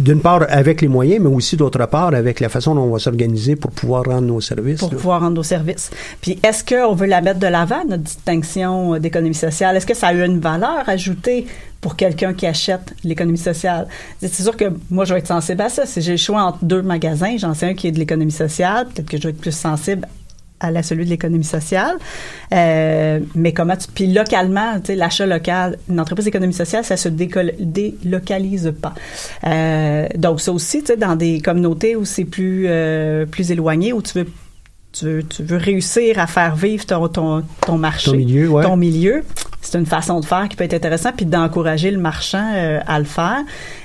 d'une part avec les moyens, mais aussi d'autre part avec la façon dont on va s'organiser pour pouvoir rendre nos services. Pour pouvoir rendre nos services. Puis est-ce qu'on veut la mettre de l'avant, notre distinction d'économie sociale? Est-ce que ça a eu une valeur ajoutée pour quelqu'un qui achète l'économie sociale? C'est sûr que moi, je vais être sensible à ça. Si j'ai le choix entre deux magasins, j'en sais un qui est de l'économie sociale, peut-être que je vais être plus sensible à la celui de l'économie sociale. Euh, mais comment tu puis localement, tu sais, l'achat local, une entreprise d'économie sociale, ça se délocalise pas. Euh, donc ça aussi, tu sais, dans des communautés où c'est plus euh, plus éloigné, où tu veux tu veux, tu veux réussir à faire vivre ton, ton, ton marché, ton milieu, ouais. ton milieu. C'est une façon de faire qui peut être intéressante, puis d'encourager le marchand à le faire.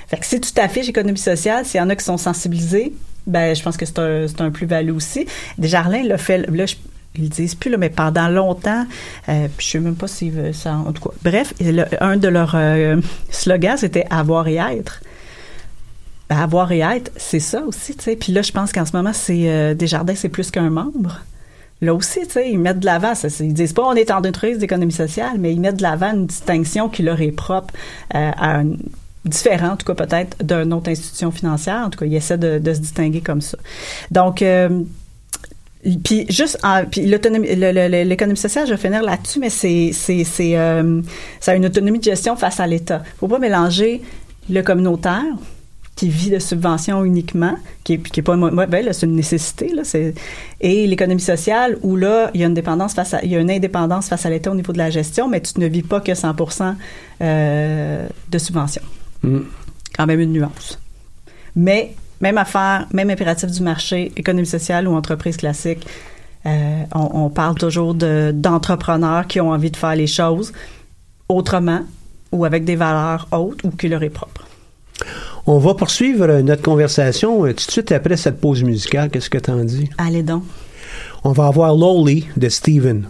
Fait que si tu t'affiches économie sociale, s'il y en a qui sont sensibilisés, ben je pense que c'est un, un plus-value aussi. Desjardins l'a fait, là, je, ils le disent plus, là, mais pendant longtemps, euh, je sais même pas veulent ça, en tout cas. Bref, un de leurs euh, slogans, c'était « avoir et être ». Ben, avoir et être, c'est ça aussi, tu sais. Puis là, je pense qu'en ce moment, c'est euh, Desjardins, c'est plus qu'un membre. Là aussi, tu sais, ils mettent de l'avant. Ils disent pas on est en entreprise d'économie sociale, mais ils mettent de l'avant une distinction qui leur est propre euh, à un, différent, en tout cas peut-être, d'une autre institution financière. En tout cas, ils essaient de, se distinguer comme ça. Donc, euh, puis juste, en, puis l'économie sociale, je vais finir là-dessus, mais c'est, c'est, c'est, euh, ça une autonomie de gestion face à l'État. Faut pas mélanger le communautaire qui vit de subventions uniquement, qui est, qui est pas ben, c'est une nécessité là, c'est, et l'économie sociale où là il y a une dépendance face à, il y a une indépendance face à l'État au niveau de la gestion, mais tu ne vis pas que 100% euh, de subventions. Mm. Quand même une nuance. Mais même affaire, même impératif du marché, économie sociale ou entreprise classique, euh, on, on, parle toujours de, d'entrepreneurs qui ont envie de faire les choses autrement ou avec des valeurs hautes ou qui leur est propre. On va poursuivre notre conversation euh, tout de suite après cette pause musicale. Qu'est-ce que tu en dis? Allez donc. On va avoir Lowly de Steven.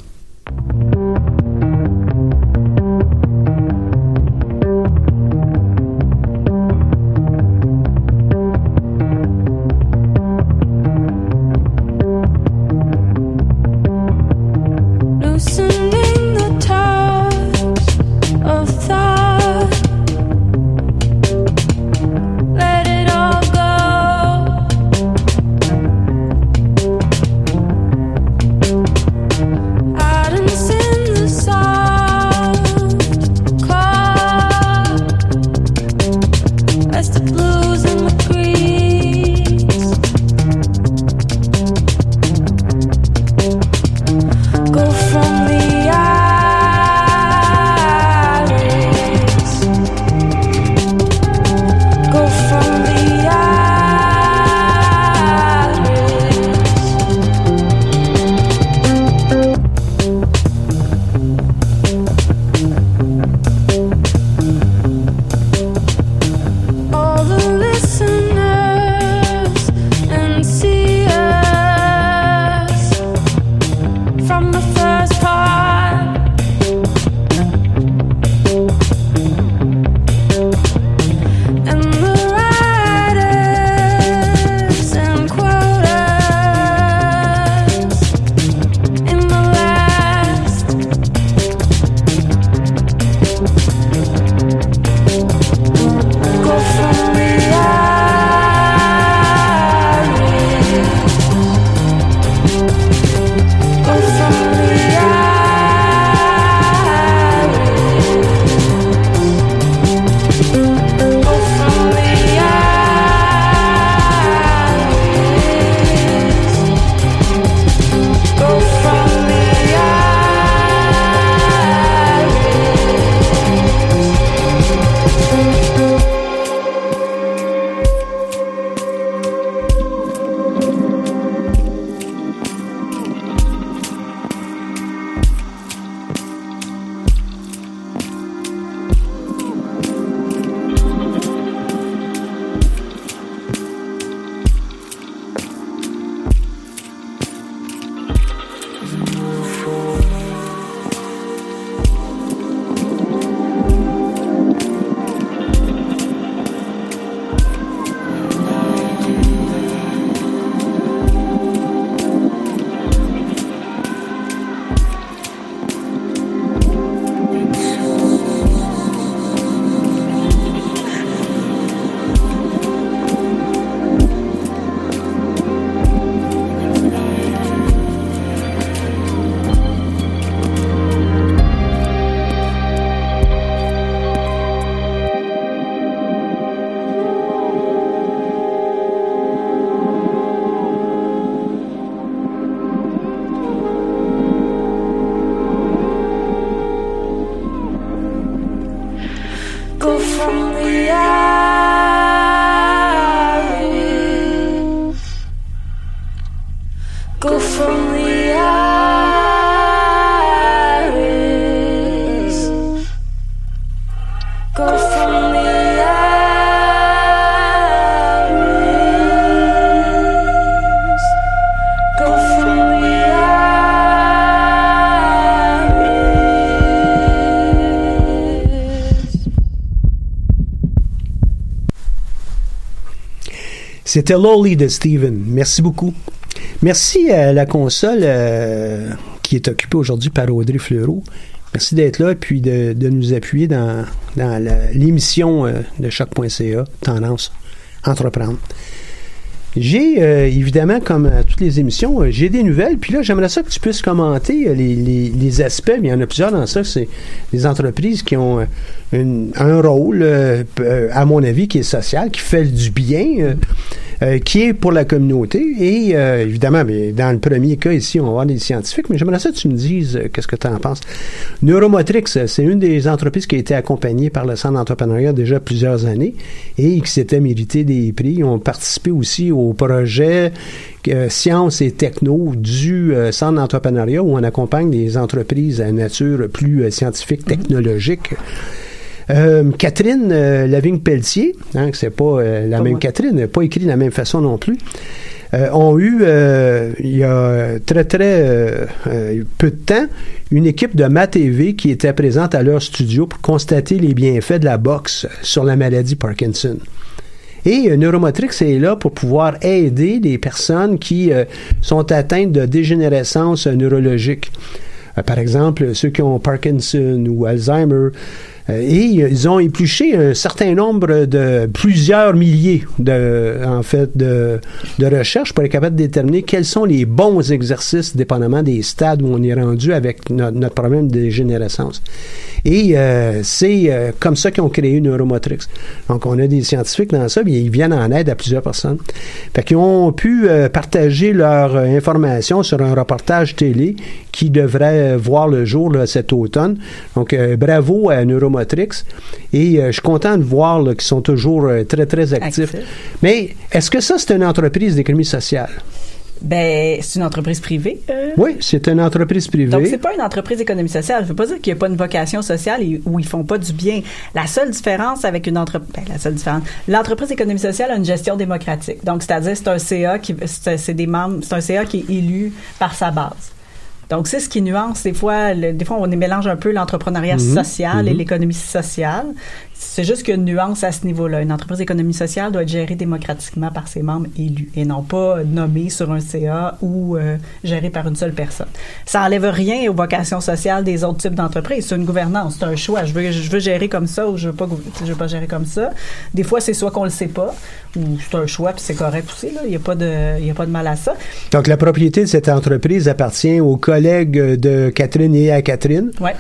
Go from. Go. C'était Lolly de Steven. Merci beaucoup. Merci à la console euh, qui est occupée aujourd'hui par Audrey Fleureau. Merci d'être là et puis de, de nous appuyer dans, dans l'émission euh, de choc.ca, Tendance Entreprendre. J'ai euh, évidemment, comme à toutes les émissions, euh, j'ai des nouvelles. Puis là, j'aimerais ça que tu puisses commenter les, les- les aspects. Il y en a plusieurs dans ça. C'est des entreprises qui ont un rôle, à mon avis, qui est social, qui fait du bien, euh, qui est pour la communauté. Et euh, évidemment, mais dans le premier cas ici, on va avoir des scientifiques. Mais j'aimerais ça que tu me dises euh, qu'est-ce que tu en penses. Neuromotrix, c'est une des entreprises qui a été accompagnée par le Centre d'entrepreneuriat déjà plusieurs années et qui s'était mérité des prix. Ils ont participé aussi au projet euh, Sciences et Techno du Centre d'entrepreneuriat où on accompagne des entreprises à nature plus scientifique, technologique. Euh, Catherine euh, Lavigne-Pelletier, hein, que c'est pas euh, la même. Catherine, elle pas écrit de la même façon non plus, ont eu, il y a très très peu de temps, une équipe de MATV qui était présente à leur studio pour constater les bienfaits de la boxe sur la maladie Parkinson. Et Neuromotrix est là pour pouvoir aider les personnes qui sont atteintes de dégénérescence neurologique. Par exemple, ceux qui ont Parkinson ou Alzheimer. Euh, et euh, ils ont épluché un certain nombre de plusieurs milliers de, en fait, de, de recherches pour être capable de déterminer quels sont les bons exercices, dépendamment des stades où on est rendu avec no- notre problème de dégénérescence. Et euh, c'est comme ça qu'ils ont créé Neuromotrix. Donc, on a des scientifiques dans ça, puis ils viennent en aide à plusieurs personnes. Fait qu'ils ont pu partager leur information sur un reportage télé qui devrait voir le jour cet automne. Donc, bravo à Neuromotrix. Et euh, je suis content de voir qu'ils sont toujours euh, très, très actifs. Mais est-ce que ça, c'est une entreprise d'économie sociale? Ben, c'est une entreprise privée. euh. Oui, c'est une entreprise privée. Donc, c'est pas une entreprise d'économie sociale. Ça veut pas dire qu'il n'y a pas une vocation sociale et où ils font pas du bien. La seule différence avec une entreprise, ben, la seule différence, l'entreprise d'économie sociale a une gestion démocratique. Donc, c'est-à-dire, c'est un CA qui, c'est c'est des membres, c'est un CA qui est élu par sa base. Donc, c'est ce qui nuance. Des fois, le- des fois, on mélange un peu l'entrepreneuriat Mhm. social et Mhm. l'économie sociale. C'est juste qu'il y a une nuance à ce niveau-là. Une entreprise d'économie sociale doit être gérée démocratiquement par ses membres élus et non pas nommée sur un CA ou euh, gérée par une seule personne. Ça enlève rien aux vocations sociales des autres types d'entreprises. C'est une gouvernance, c'est un choix. Je veux, je veux gérer comme ça ou je veux pas, je veux pas gérer comme ça. Des fois, c'est soit qu'on le sait pas ou c'est un choix puis c'est correct aussi. là. Il n'y a pas de, il y a pas de mal à ça. Donc, la propriété de cette entreprise appartient aux collègues de Catherine et à Catherine? Ouais.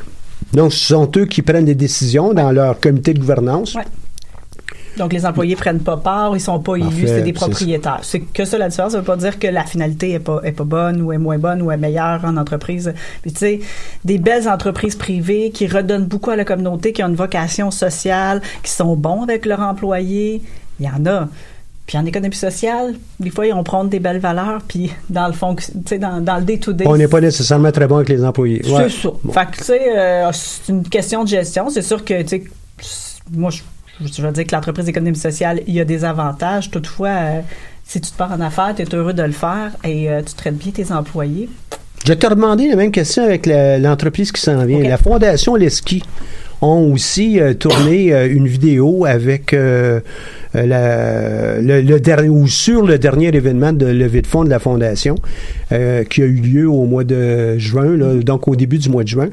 Donc, ce sont eux qui prennent les décisions dans leur comité de gouvernance. Ouais. Donc, les employés prennent pas part, ils sont pas élus, c'est des propriétaires. C'est que ça la différence. Ça veut pas dire que la finalité est pas, est pas bonne ou est moins bonne ou est meilleure en entreprise. Puis, tu sais, des belles entreprises privées qui redonnent beaucoup à la communauté, qui ont une vocation sociale, qui sont bons avec leurs employés, il y en a. Puis en économie sociale, des fois, on prend des belles valeurs, puis dans le fond, tu sais, dans, dans le day-to-day, On n'est pas nécessairement très bon avec les employés. c'est ça. Bon. Fait que, tu sais, euh, c'est une question de gestion. C'est sûr que, tu sais, moi, je, je veux dire que l'entreprise d'économie sociale, il y a des avantages. Toutefois, euh, si tu te pars en affaires, tu es heureux de le faire et euh, tu traites bien tes employés. Je vais te redemander la même question avec l'entreprise qui s'en vient. La Fondation Leski ont aussi euh, tourné euh, une vidéo avec euh, le, dernier ou sur le dernier événement de levée de fonds de la Fondation qui a eu lieu au mois de juin, donc au début du mois de juin.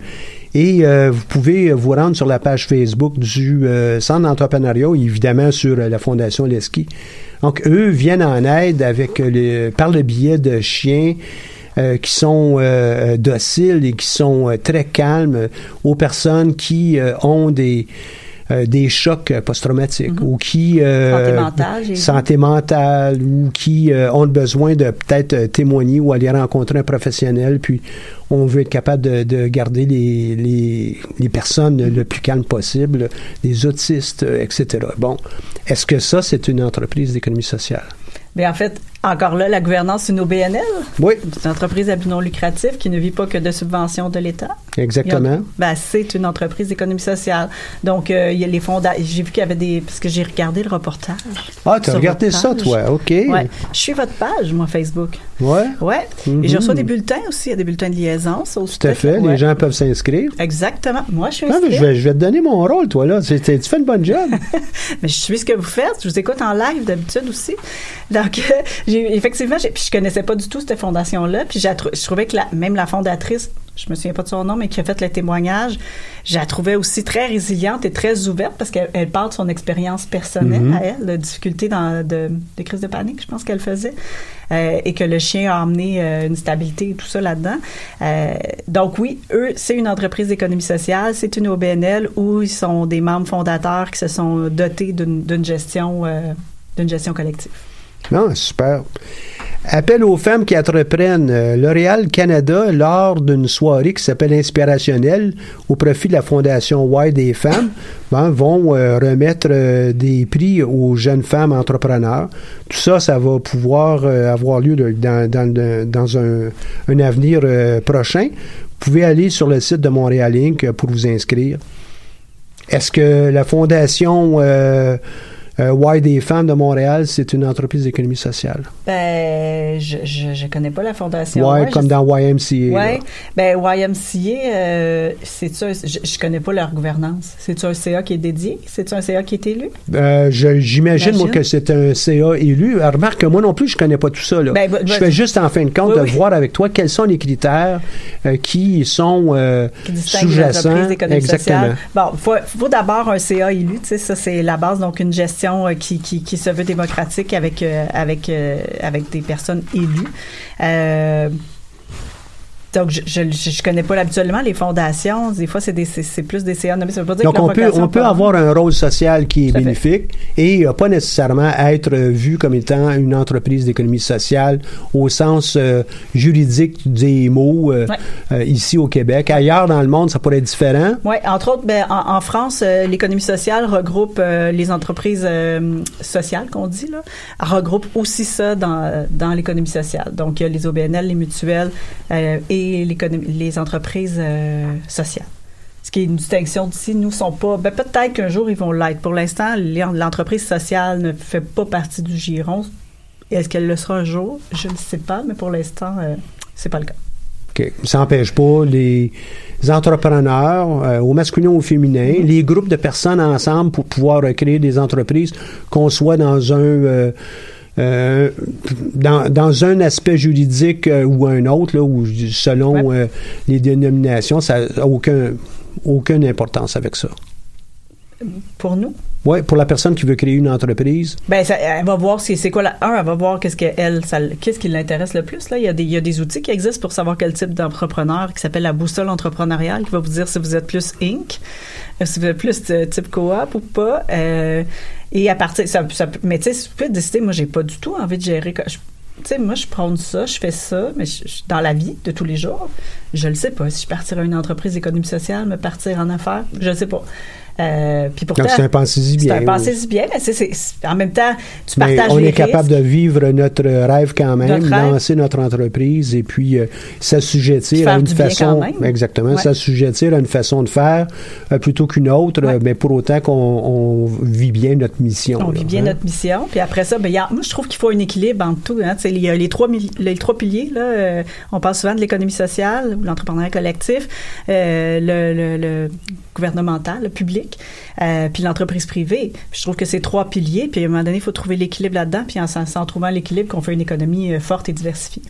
Et vous pouvez vous rendre sur la page Facebook du Centre d'entrepreneuriat, évidemment sur la Fondation Leski. Donc, eux viennent en aide avec le, par le biais de chiens euh, qui sont euh, dociles et qui sont euh, très calmes euh, aux personnes qui euh, ont des euh, des chocs euh, post-traumatiques ou qui euh, Santé mentale, santé mentale ou qui euh, ont besoin de peut-être euh, témoigner ou aller rencontrer un professionnel puis on veut être capable de, de garder les, les, les personnes le plus calme possible, les autistes, euh, etc. Bon, est-ce que ça, c'est une entreprise d'économie sociale? Mais en fait, Encore là, la gouvernance, c'est une OBNL. Oui, C'est une entreprise à but non lucratif qui ne vit pas que de subventions de l'État. exactement. Ben, c'est une entreprise d'économie sociale. Donc, euh, il y a les fonds. J'ai vu qu'il y avait des. Parce que j'ai regardé le reportage. Ah, tu as regardé ça, toi? OK. Ouais. Je suis votre page, moi, Facebook. Ouais. Ouais. Mhm. Et je reçois des bulletins aussi. Il y a des bulletins de liaison. ça aussi. Tout à fait. Ouais. Les gens peuvent s'inscrire. Exactement. Moi, je suis Ah, mais inscrite. je, vais, je vais te donner mon rôle, toi, là. Tu fais une bonne job. Mais je suis ce que vous faites. Je vous écoute en live d'habitude aussi. Donc, j'ai, effectivement, puis je connaissais pas du tout cette fondation-là. Puis je trouvais que la, même la fondatrice, je me souviens pas de son nom, mais qui a fait le témoignage, je la trouvais aussi très résiliente et très ouverte parce qu'elle elle parle de son expérience personnelle Mhm. à elle, de difficultés dans de, de crise de panique, je pense qu'elle faisait, euh, et que le chien a amené euh, une stabilité et tout ça là-dedans. Euh, donc oui, eux, c'est une entreprise d'économie sociale, c'est une OBNL où ils sont des membres fondateurs qui se sont dotés d'une gestion, d'une gestion collective. Non, super. Appel aux femmes qui entreprennent. Euh, L'Oréal Canada, lors d'une soirée qui s'appelle Inspirationnelle, au profit de la Fondation Why des femmes, ben, vont euh, remettre euh, des prix aux jeunes femmes entrepreneurs. Tout ça, ça va pouvoir avoir lieu dans, un, un avenir prochain. Vous pouvez aller sur le site de Montréal Inc. pour vous inscrire. Est-ce que la Fondation euh, Why des femmes de Montréal, c'est une entreprise d'économie sociale? Ben, je, je, je connais pas la fondation. Ouais, Ouais, comme je- dans YMCA. Ouais, ben YMCA, euh, c'est ça. Je, je connais pas leur gouvernance. C'est un CA qui est dédié? C'est un CA qui est élu? Euh, je- J'imagine, moi, que c'est un CA élu. Euh, Remarque que moi non plus, je connais pas tout ça. Là. Ben, je fais juste, en fin de compte, oui, de oui. voir avec toi quels sont les critères euh, qui sont sous-jacents. Exactement. sociale. Bon, faut, faut d'abord un CA élu, tu sais, ça c'est la base, donc une gestion euh, qui, qui, qui se veut démocratique avec euh, avec euh, avec des personnes élues. Donc, je, je, je connais pas habituellement les fondations. Des fois, c'est des, c'est, c'est plus des CA. Non, mais ça veut pas dire Donc, que on peut, on peut pas- avoir un rôle social qui est à fait. bénéfique et euh, pas nécessairement être euh, vu comme étant une entreprise d'économie sociale au sens euh, juridique des mots euh, Ouais. euh, ici au Québec. Ailleurs dans le monde, ça pourrait être différent. Oui, entre autres, ben, en, en France, l'économie sociale regroupe les entreprises sociales, qu'on dit, là, regroupe aussi ça dans, dans l'économie sociale. Donc, il y a les OBNL, les mutuelles euh, et les entreprises euh, sociales. Ce qui est une distinction d'ici, nous sont pas. Ben, peut-être qu'un jour ils vont l'être. Pour l'instant, l'entreprise sociale ne fait pas partie du giron. Est-ce qu'elle le sera un jour? Je ne sais pas, mais pour l'instant, euh, c'est pas le cas. OK. Ça n'empêche pas les entrepreneurs, euh, au masculin ou au féminin, les groupes de personnes ensemble pour pouvoir euh, créer des entreprises, qu'on soit dans un euh, dans, dans un aspect juridique euh, ou un autre, là, selon euh, les dénominations, ça n'a aucun, aucune importance avec ça. Pour nous, Oui, pour la personne qui veut créer une entreprise, Ben, ça- elle va voir si c'est quoi la un, elle va voir qu'est-ce qu'elle, qu'est-ce qui l'intéresse le plus. Là, il y a des, il y a des outils qui existent pour savoir quel type d'entrepreneur qui s'appelle la boussole entrepreneuriale, qui va vous dire si vous êtes plus Inc, si vous êtes plus type coop ou pas. Euh, et à partir, ça, ça mais tu sais, tu peux décider. Moi, j'ai pas du tout envie de gérer. tu sais, moi, je prends ça, je fais ça, mais je- dans la vie de tous les jours, je le sais pas. Si je partirais à une entreprise d'économie sociale, me partir en affaires, je le sais pas. Euh, puis pourtant, donc c'est un c'est bien. un oui. pensez-y bien, mais c'est, c'est- c'est- en même temps, tu Mais partages on les est capable de vivre notre rêve quand même, Notre rêve. lancer notre entreprise et puis euh, s'assujettir à une façon, exactement, Ouais. s'assujettir à une façon de faire euh, plutôt qu'une autre, Ouais. mais pour autant qu'on on vit bien notre mission. On là, vit bien hein. notre mission. Puis après ça, ben, y a- moi, je trouve qu'il faut un équilibre entre tout. Hein. Il y a les trois, les trois piliers. Là, euh, on parle souvent de l'économie sociale ou l'entrepreneuriat collectif, euh, le, le- le gouvernemental, le public, euh, puis l'entreprise privée. Puis je trouve que c'est trois piliers. Puis à un moment donné, il faut trouver l'équilibre là-dedans. Puis en, s'en trouvant l'équilibre, qu'on fait une économie euh, forte et diversifiée.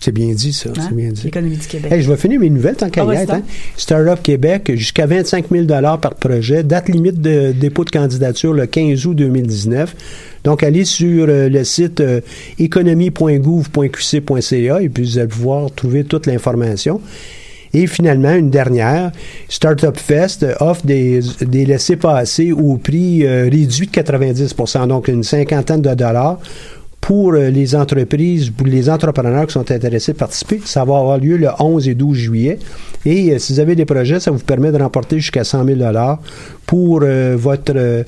C'est bien dit ça, Hein? c'est bien dit. L'économie du Québec. Hey, je vais finir mes nouvelles tant qu'à Ah, hein. Startup Québec, jusqu'à 25 000 par projet. Date limite de dépôt de candidature le 15 août 2019. Donc, allez sur euh, le site euh, économie.gouv.qc.ca et puis vous allez pouvoir trouver toute l'information. Et finalement, une dernière, Startup Fest offre des, des laissés-passer au prix euh, réduit de 90% donc une cinquantaine de dollars pour euh, les entreprises, pour les entrepreneurs qui sont intéressés de participer. Ça va avoir lieu le 11 et 12 juillet. Et euh, si vous avez des projets, ça vous permet de remporter jusqu'à 100 000 pour euh, votre euh,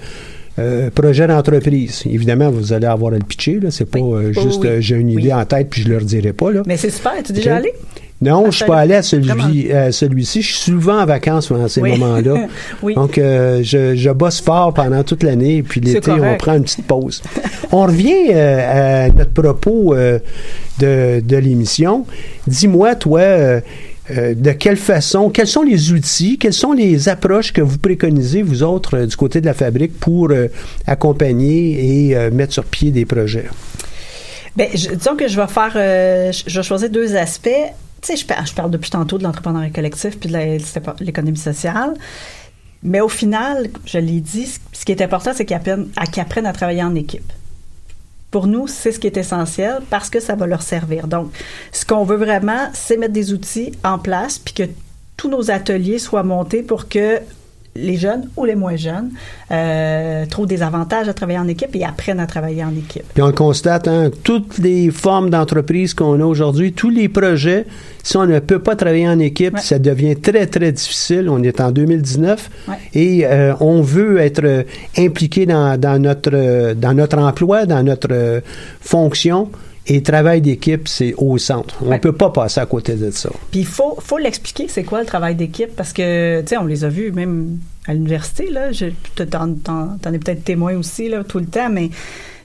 euh, projet d'entreprise. Évidemment, vous allez avoir à le pitcher. Là. C'est pas euh, juste oui. euh, j'ai une idée Oui. en tête puis je leur dirai pas. Là. Mais c'est super. Tu es déjà allé? Non, je suis pas allé à celui, à celui-ci. Je suis souvent en vacances dans ces Oui. moments-là. Oui. Donc, euh, je, je bosse fort pendant toute l'année, puis l'été, on prend une petite pause. on revient euh, à notre propos euh, de, de l'émission. Dis-moi, toi, euh, euh, de quelle façon, quels sont les outils, quelles sont les approches que vous préconisez, vous autres, euh, du côté de la fabrique, pour euh, accompagner et euh, mettre sur pied des projets? Ben, je, disons que je vais faire, euh, je vais choisir deux aspects. Tu sais, je, par- je parle depuis tantôt de l'entrepreneuriat collectif puis de l'économie sociale. Mais au final, je l'ai dit, ce- qui est important, c'est qu'ils apprennent, apprennent à travailler en équipe. Pour nous, c'est ce qui est essentiel parce que ça va leur servir. Donc, ce qu'on veut vraiment, c'est mettre des outils en place puis que tous nos ateliers soient montés pour que les jeunes ou les moins jeunes euh, trouvent des avantages à travailler en équipe et apprennent à travailler en équipe. Puis on le constate, hein, toutes les formes d'entreprise qu'on a aujourd'hui, tous les projets, si on ne peut pas travailler en équipe, Ouais. ça devient très, très difficile. On est en 2019 Ouais. et euh, on veut être euh, impliqué dans, dans notre, dans notre emploi, dans notre euh, fonction. Et travail d'équipe, c'est au centre. On ne Ouais. peut pas passer à côté de ça. Puis il faut, faut l'expliquer, c'est quoi le travail d'équipe, parce que, tu sais, on les a vus même à l'université, là. T'en, es peut-être témoin aussi, là, tout le temps, mais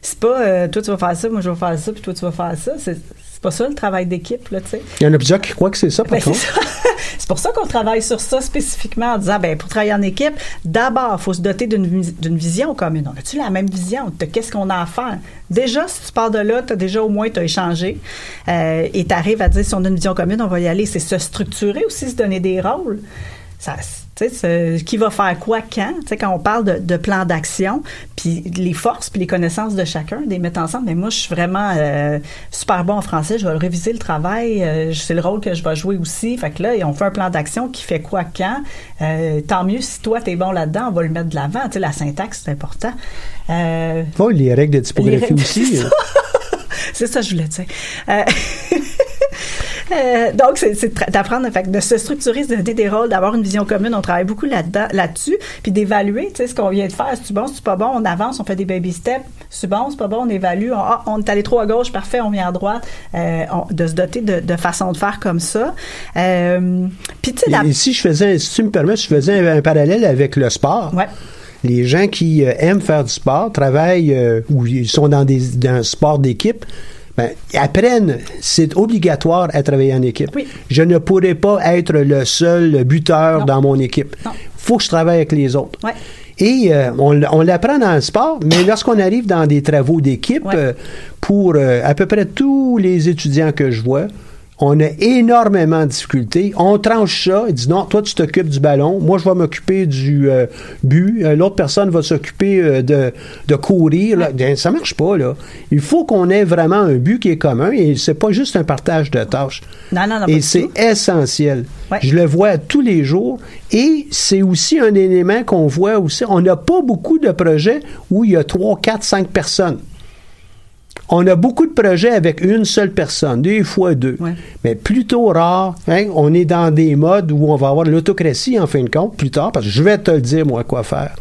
c'est pas, euh, toi, tu vas faire ça, moi, je vais faire ça, puis toi, tu vas faire ça. C'est, pas ça, le travail d'équipe, là, tu sais. Il y en a plusieurs qui croient que c'est ça, par Ben, contre. c'est pour ça qu'on travaille sur ça spécifiquement en disant, ben pour travailler en équipe, d'abord, il faut se doter d'une, vis- d'une vision commune. On a-tu la même vision? Qu'est-ce qu'on a à faire? Déjà, si tu pars de là, tu as déjà au moins t'as échangé euh, et tu arrives à dire, si on a une vision commune, on va y aller. C'est se structurer aussi, se donner des rôles. Ça, qui va faire quoi quand? Tu sais, quand on parle de, de plan d'action, puis les forces, puis les connaissances de chacun, des mettre ensemble. Mais moi, je suis vraiment euh, super bon en français. Je vais réviser le travail. euh, c'est le rôle que je vais jouer aussi. Fait que là, on fait un plan d'action qui fait quoi quand. Euh, tant mieux si toi, tu es bon là-dedans, on va le mettre de l'avant. Tu sais, la syntaxe, c'est important. Euh, Oh, les règles de typographie règles, aussi. c'est euh. ça. C'est ça je voulais dire. Euh, donc, c'est d'apprendre, de se structurer, se donner des rôles, d'avoir une vision commune. On travaille beaucoup là-dedans, là-dessus, puis d'évaluer, tu sais, ce qu'on vient de faire. C'est bon, c'est pas bon, on avance, on fait des baby steps. C'est bon, c'est pas bon, on évalue. On, ah, on est allé trop à gauche, parfait, on vient à droite. Euh, on- de se doter de, de façon de faire comme ça. Euh, puis, tu sais, la- si je faisais, si tu me permets, je faisais un, un parallèle avec le sport. Ouais. Les gens qui euh, aiment faire du sport, travaillent euh, ou ils sont dans des dans un sport d'équipe, ben, apprennent, c'est obligatoire à travailler en équipe. Oui. Je ne pourrais pas être le seul buteur Non. dans mon équipe. Non. faut que je travaille avec les autres. Ouais. Et euh, on, l'apprend dans le sport, mais lorsqu'on arrive dans des travaux d'équipe, Ouais. euh, pour euh, à peu près tous les étudiants que je vois, on a énormément de difficultés. On tranche ça. Il dit non, toi, tu t'occupes du ballon. Moi, je vais m'occuper du euh, but. Euh, L'autre personne va s'occuper euh, de, de courir. Là. Ça marche pas, là. Il faut qu'on ait vraiment un but qui est commun et c'est pas juste un partage de tâches. Non, non, non, pas Et c'est essentiel. Ouais. Je le vois tous les jours. Et c'est aussi un élément qu'on voit aussi. On n'a pas beaucoup de projets où il y a trois, quatre, cinq personnes. On a beaucoup de projets avec une seule personne, des fois deux. Ouais. Mais plutôt rare. hein, on est dans des modes où on va avoir l'autocratie, en fin de compte, plus tard, parce que je vais te le dire, moi, quoi faire.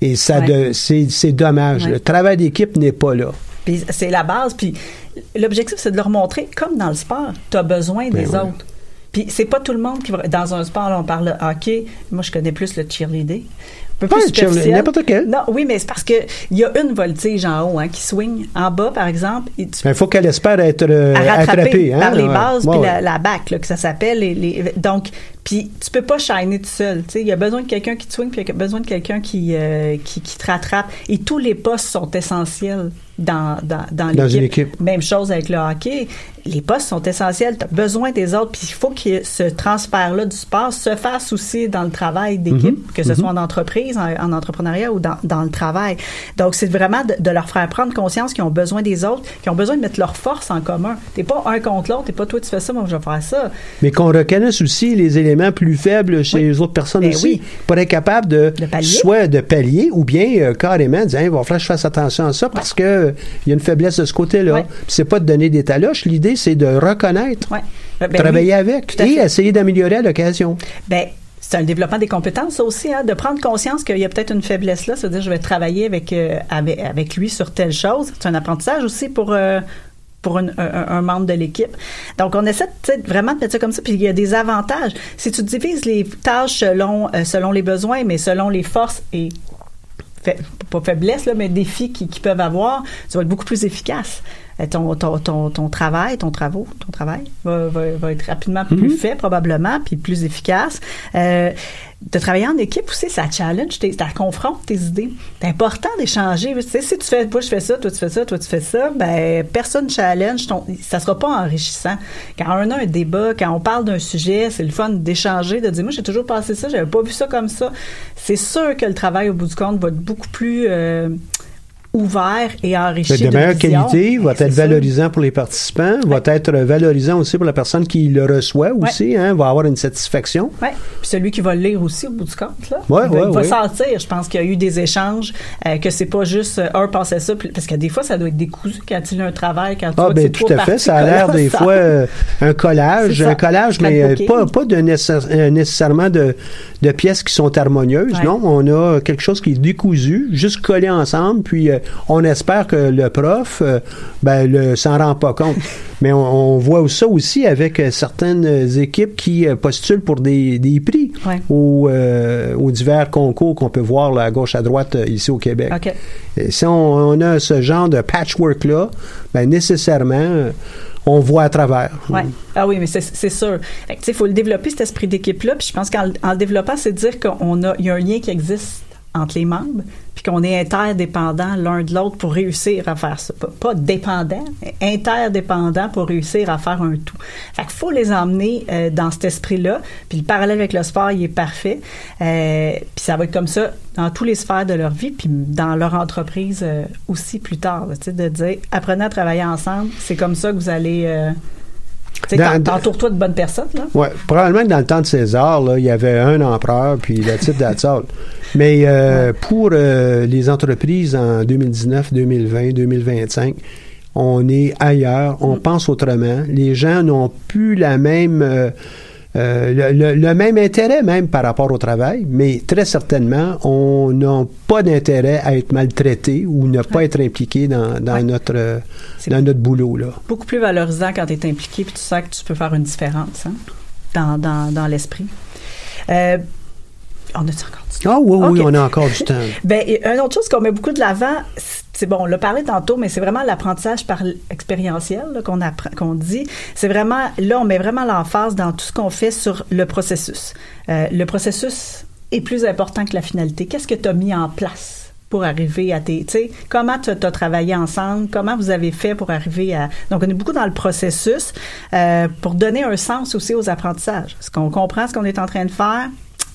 Et ça, Ouais. c'est c'est dommage. Ouais. Le travail d'équipe n'est pas là. Puis c'est la base. Puis l'objectif, c'est de leur montrer, comme dans le sport, tu as besoin des Ben autres. Puis c'est pas tout le monde qui va. Dans un sport, là, on parle de hockey. Moi, je connais plus le cheerleading. Un peu Pas plus le cheerleading, superficiel. n'importe quel. Non, oui, mais c'est parce que il y a une voltige en haut hein, qui swing. En bas, par exemple, Il faut qu'elle espère être euh, à rattraper attrapée. hein, par les bases Ouais, puis ouais. la, la back là, que ça s'appelle les, les- donc puis tu peux pas shiner tout seul tu sais. Il y a besoin de quelqu'un qui te swing puis il y a besoin de quelqu'un qui, euh, qui qui te rattrape. Et tous les postes sont essentiels dans dans, dans Dans l'équipe. une équipe. même chose avec le hockey. Les postes sont essentiels. Tu as besoin des autres. Puis il faut que ce transfert là du sport se fasse aussi dans le travail d'équipe Mhm. que ce soit en entreprise en, en entrepreneuriat ou dans, dans le travail. Donc c'est vraiment de, de leur faire prendre conscience qu'ils ont besoin des autres qu'ils ont besoin de mettre leurs forces en commun. T'es pas un contre l'autre t'es pas toi tu fais ça moi je vais faire ça. Mais qu'on reconnaisse aussi les éléments plus faibles chez Oui. les autres personnes Ben aussi, oui. pour être capable de, soit de pallier ou bien euh, carrément dire il va falloir que je fasse attention à ça parce que euh, il y a une faiblesse de ce côté-là. Ouais. Puis C'est pas de donner des taloches, l'idée c'est de reconnaître, ouais Ben travailler oui, avec et fait. essayer d'améliorer à l'occasion. Ben, c'est un développement des compétences aussi, hein, de prendre conscience qu'il y a peut-être une faiblesse là, c'est-à-dire je vais travailler avec, euh, avec, avec lui sur telle chose. C'est un apprentissage aussi pour, euh, pour un, membre de l'équipe. Donc, on essaie vraiment de mettre ça comme ça. Puis, il y a des avantages. Si tu divises les tâches selon, euh, selon les besoins, mais selon les forces et pas faiblesse, là, mais défis qu'ils qu'ils peuvent avoir, tu vas être beaucoup plus efficace. Euh, Ton, ton, ton, ton travail, ton travaux, ton travail va, va, va être rapidement plus fait probablement, puis plus efficace. Euh, de travailler en équipe aussi, ça challenge, tes- ça confronte tes idées. C'est important d'échanger. Tu sais, si tu fais, moi je fais ça, toi tu fais ça, toi tu fais ça, ben personne challenge, ton, ça sera pas enrichissant. Quand on a un débat, quand on parle d'un sujet, c'est le fun d'échanger, de dire moi j'ai toujours pensé ça, j'avais pas vu ça comme ça. C'est sûr que le travail au bout du compte va être beaucoup plus euh, ouvert et enrichi. de meilleure visions. qualité, va être valorisant pour les participants, va être valorisant aussi pour la personne qui le reçoit aussi, hein, va avoir une satisfaction. Ouais. Puis celui qui va le lire aussi au bout du compte, là. Ouais, il va, il va sentir, je pense qu'il y a eu des échanges, euh, que c'est pas juste euh, un pensait ça, puis- parce que des fois, ça doit être décousu quand il a un travail, quand tu Ah, vois que ben c'est tout à fait. Ça a l'air des fois euh, un collage, un collage, mais euh, pas, pas de euh, nécessairement de, de pièces qui sont harmonieuses. Non, on a quelque chose qui est décousu, juste collé ensemble, puis on espère que le prof euh, ben, le, s'en rend pas compte. mais on, on voit ça aussi avec euh, certaines équipes qui euh, postulent pour des, des prix Ouais. aux, euh, aux divers concours qu'on peut voir là, à gauche, à droite, ici au Québec. Et si on, on a ce genre de patchwork-là, ben nécessairement, on voit à travers. Ouais. Ah oui, mais c'est c'est sûr. Il faut le développer, cet esprit d'équipe-là. Puis je pense qu'en en le développant, c'est de dire qu'on a, il y a un lien qui existe entre les membres, puis qu'on est interdépendants l'un de l'autre pour réussir à faire ça. Pas, dépendant, mais interdépendants pour réussir à faire un tout. Fait qu'il faut les emmener euh, dans cet esprit-là. Puis le parallèle avec le sport, il est parfait. Euh, puis ça va être comme ça dans tous les sphères de leur vie, puis dans leur entreprise euh, aussi plus tard. là, de dire, apprenez à travailler ensemble. C'est comme ça que vous allez... t'entoures-toi de bonnes personnes, là. Ouais, probablement que dans le temps de César, là, il y avait un empereur, puis le titre d'Atsal. Mais euh, pour euh, les entreprises en 2019, 2020, 2025, on est ailleurs, on pense autrement. Les gens n'ont plus la même... euh, euh, le, le- le même intérêt même par rapport au travail, mais très certainement, on n'a pas d'intérêt à être maltraité ou ne pas être impliqué dans, dans Ouais. notre, dans notre boulot. Là. Beaucoup plus valorisant quand tu es impliqué puis tu sens que tu peux faire une différence hein, dans, dans, dans l'esprit. Euh, on a-tu encore? Ah oui, oui, on a encore du temps. Ben, une autre chose qu'on met beaucoup de l'avant, c'est bon, on l'a parlé tantôt, mais c'est vraiment l'apprentissage par expérientiel qu'on apprend, qu'on dit. C'est vraiment, là, on met vraiment l'emphase dans tout ce qu'on fait sur le processus. Euh, le processus est plus important que la finalité. Qu'est-ce que tu as mis en place? pour arriver à tes, tu sais, comment tu as travaillé ensemble, comment vous avez fait pour arriver à, donc on est beaucoup dans le processus euh, pour donner un sens aussi aux apprentissages. Est-ce qu'on comprend ce qu'on est en train de faire?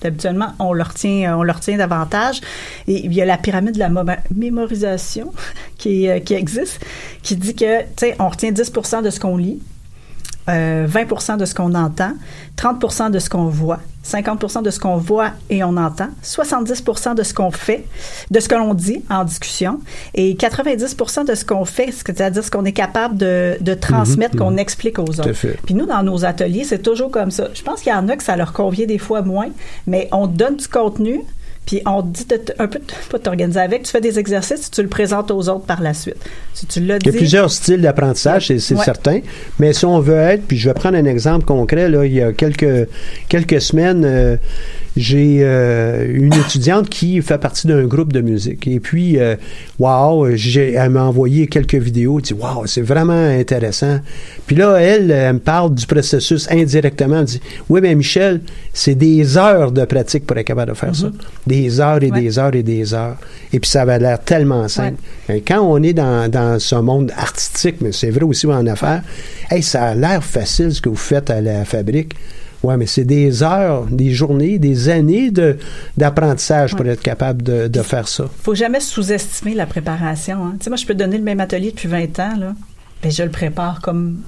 Habituellement, on le retient, on le retient davantage. Et il y a la pyramide de la mo- mémorisation qui, euh, qui existe, qui dit que, tu sais, on retient 10% de ce qu'on lit, euh, 20% de ce qu'on entend, 30% de ce qu'on voit, 50 de ce qu'on voit et on entend, 70% de ce qu'on fait, de ce que l'on dit en discussion, et 90% de ce qu'on fait, c'est-à-dire ce qu'on est capable de, de transmettre, qu'on explique aux autres. fait. Puis nous, dans nos ateliers, c'est toujours comme ça. Je pense qu'il y en a que ça leur convient des fois moins, mais on donne du contenu, puis on te dit de un peu de- pas t'organiser avec, tu fais des exercices, tu le présentes aux autres par la suite. Si tu l'as Il y a plusieurs styles d'apprentissage, c'est c'est Ouais. certain. Mais si on veut être, puis je vais prendre un exemple concret, là, il y a quelques, quelques semaines, euh, j'ai euh, une étudiante qui fait partie d'un groupe de musique. Et puis, euh, wow, elle m'a envoyé quelques vidéos. Elle dit, wow, c'est vraiment intéressant. Puis là, elle, elle me parle du processus indirectement. Elle dit, oui, mais Michel, c'est des heures de pratique pour être capable de faire ça. Des heures et Ouais. des heures et des heures. Et puis, ça avait l'air tellement simple. Et Quand on est dans, dans ce monde artistique, mais c'est vrai aussi en affaires, hey, ça a l'air facile ce que vous faites à la fabrique. Ouais, mais c'est des heures, des journées, des années de, d'apprentissage pour être capable de, de faire ça. faut jamais sous-estimer la préparation. hein. Tu sais, moi, je peux donner le même atelier depuis 20 ans, là. Ben, je le prépare comme,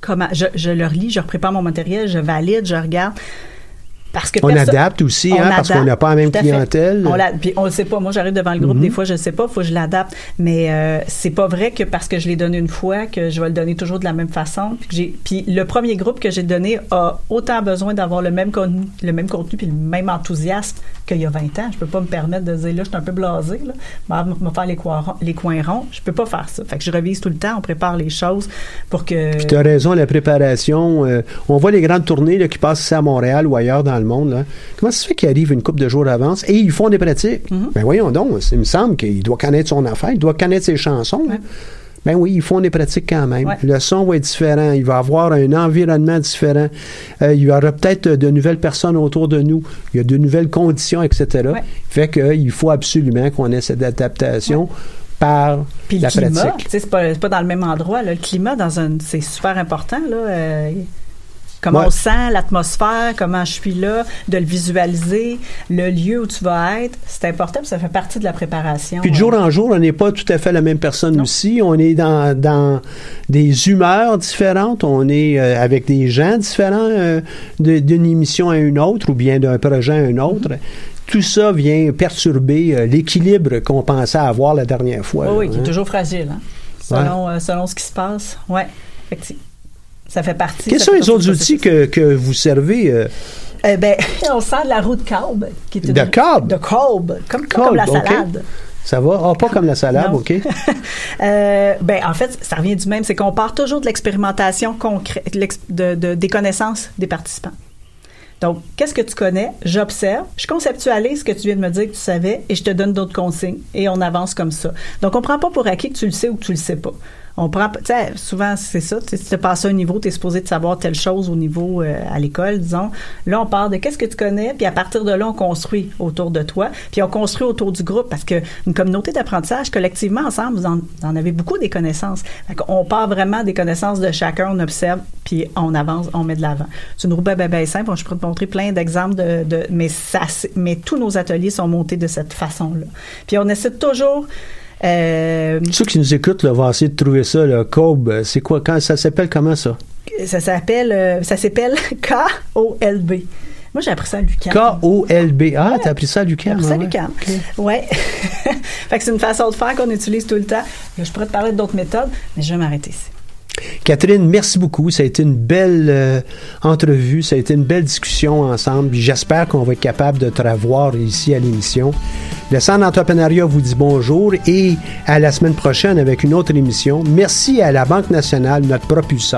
comme je, je le relis, je prépare mon matériel, je valide, je regarde. Parce que On adapte aussi, on hein, parce qu'on n'a pas la même clientèle. On la- puis on le sait pas. Moi, j'arrive devant le groupe, Mhm. des fois, je ne sais pas, faut que je l'adapte. Mais euh, c'est pas vrai que parce que je l'ai donné une fois, que je vais le donner toujours de la même façon. Puis, puis le premier groupe que j'ai donné a autant besoin d'avoir le même contenu, le même contenu puis le même enthousiasme qu'il y a 20 ans. Je peux pas me permettre de dire, là, je suis un peu blasé, là, va me faire les coins, ronds, les coins ronds. Je peux pas faire ça. Fait que je revise tout le temps, on prépare les choses pour que... Puis tu as raison, la préparation. euh, on voit les grandes tournées là, qui passent ici à Montréal ou ailleurs dans le monde. Là. Comment ça se fait qu'ils arrivent une couple de jours d'avance? Et ils font des pratiques? Mm-hmm. Ben voyons donc, il me semble qu'il doit connaître son affaire, il doit connaître ses chansons. hein. Ben oui, ils font des pratiques quand même. Ouais. Le son va être différent, il va avoir un environnement différent. Euh, il y aura peut-être de nouvelles personnes autour de nous, il y a de nouvelles conditions, etc. Ouais. Fait qu'il faut absolument qu'on ait cette adaptation par Puis le la climat, pratique. c'est pas, dans le même endroit. Là. Le climat, dans un, c'est super important. Là. Euh, comment Ouais. on sent, l'atmosphère, comment je suis là, de le visualiser, le lieu où tu vas être, c'est important, ça fait partie de la préparation. Puis de jour en jour, on n'est pas tout à fait la même personne aussi. On est dans, dans des humeurs différentes. On est euh, avec des gens différents euh, d'une émission à une autre ou bien d'un projet à un autre. Tout ça vient perturber euh, l'équilibre qu'on pensait avoir la dernière fois. Oui, là, qui est hein. toujours fragile, hein, selon, euh, selon ce qui se passe. Oui, effectivement. Ça fait partie. Quels sont les autres outils que, que vous servez? euh, Eh ben, on sent de la roue de courbe. Qui est une- De courbe? De courbe, comme, la salade. ça va? Ah, pas comme la salade, Non. OK? Euh, ben, en fait, ça revient du même. C'est qu'on part toujours de l'expérimentation concrète, de, de- des connaissances des participants. Donc, qu'est-ce que tu connais? J'observe, je conceptualise ce que tu viens de me dire que tu savais et je te donne d'autres consignes et on avance comme ça. Donc, on prend pas pour acquis que tu le sais ou que tu le sais pas. On prend, souvent c'est ça. Si tu passes un niveau, tu es supposé de savoir telle chose au niveau euh, à l'école, disons. Là, on part de qu'est-ce que tu connais, puis à partir de là, on construit autour de toi, puis on construit autour du groupe parce que une communauté d'apprentissage, collectivement, ensemble, vous en, avez beaucoup des connaissances. On part vraiment des connaissances de chacun, on observe, puis on avance, on met de l'avant. C'est une roue ben simple. Je pourrais te montrer plein d'exemples de, de- mais ça, mais tous nos ateliers sont montés de cette façon-là. Puis on essaie toujours. Euh, Ceux qui nous écoutent là, vont essayer de trouver ça, le COB. C'est quoi? Quand, ça s'appelle comment ça? ça s'appelle euh, ça s'appelle K-O-L-B. Moi, j'ai appris ça à l'UQAM. K-O-L-B. Ah, t'as appris ça à J'ai l'UQAM? appris ça à ah ouais. l'UQAM. Ouais. fait que c'est une façon de faire qu'on utilise tout le temps. Je pourrais te parler d'autres méthodes, mais je vais m'arrêter ici. Catherine, merci beaucoup. Ça a été une belle euh, entrevue. Ça a été une belle discussion ensemble. J'espère qu'on va être capable de te revoir ici à l'émission. Le Centre d'entrepreneuriat vous dit bonjour et à la semaine prochaine avec une autre émission. Merci à la Banque nationale, notre propulseur.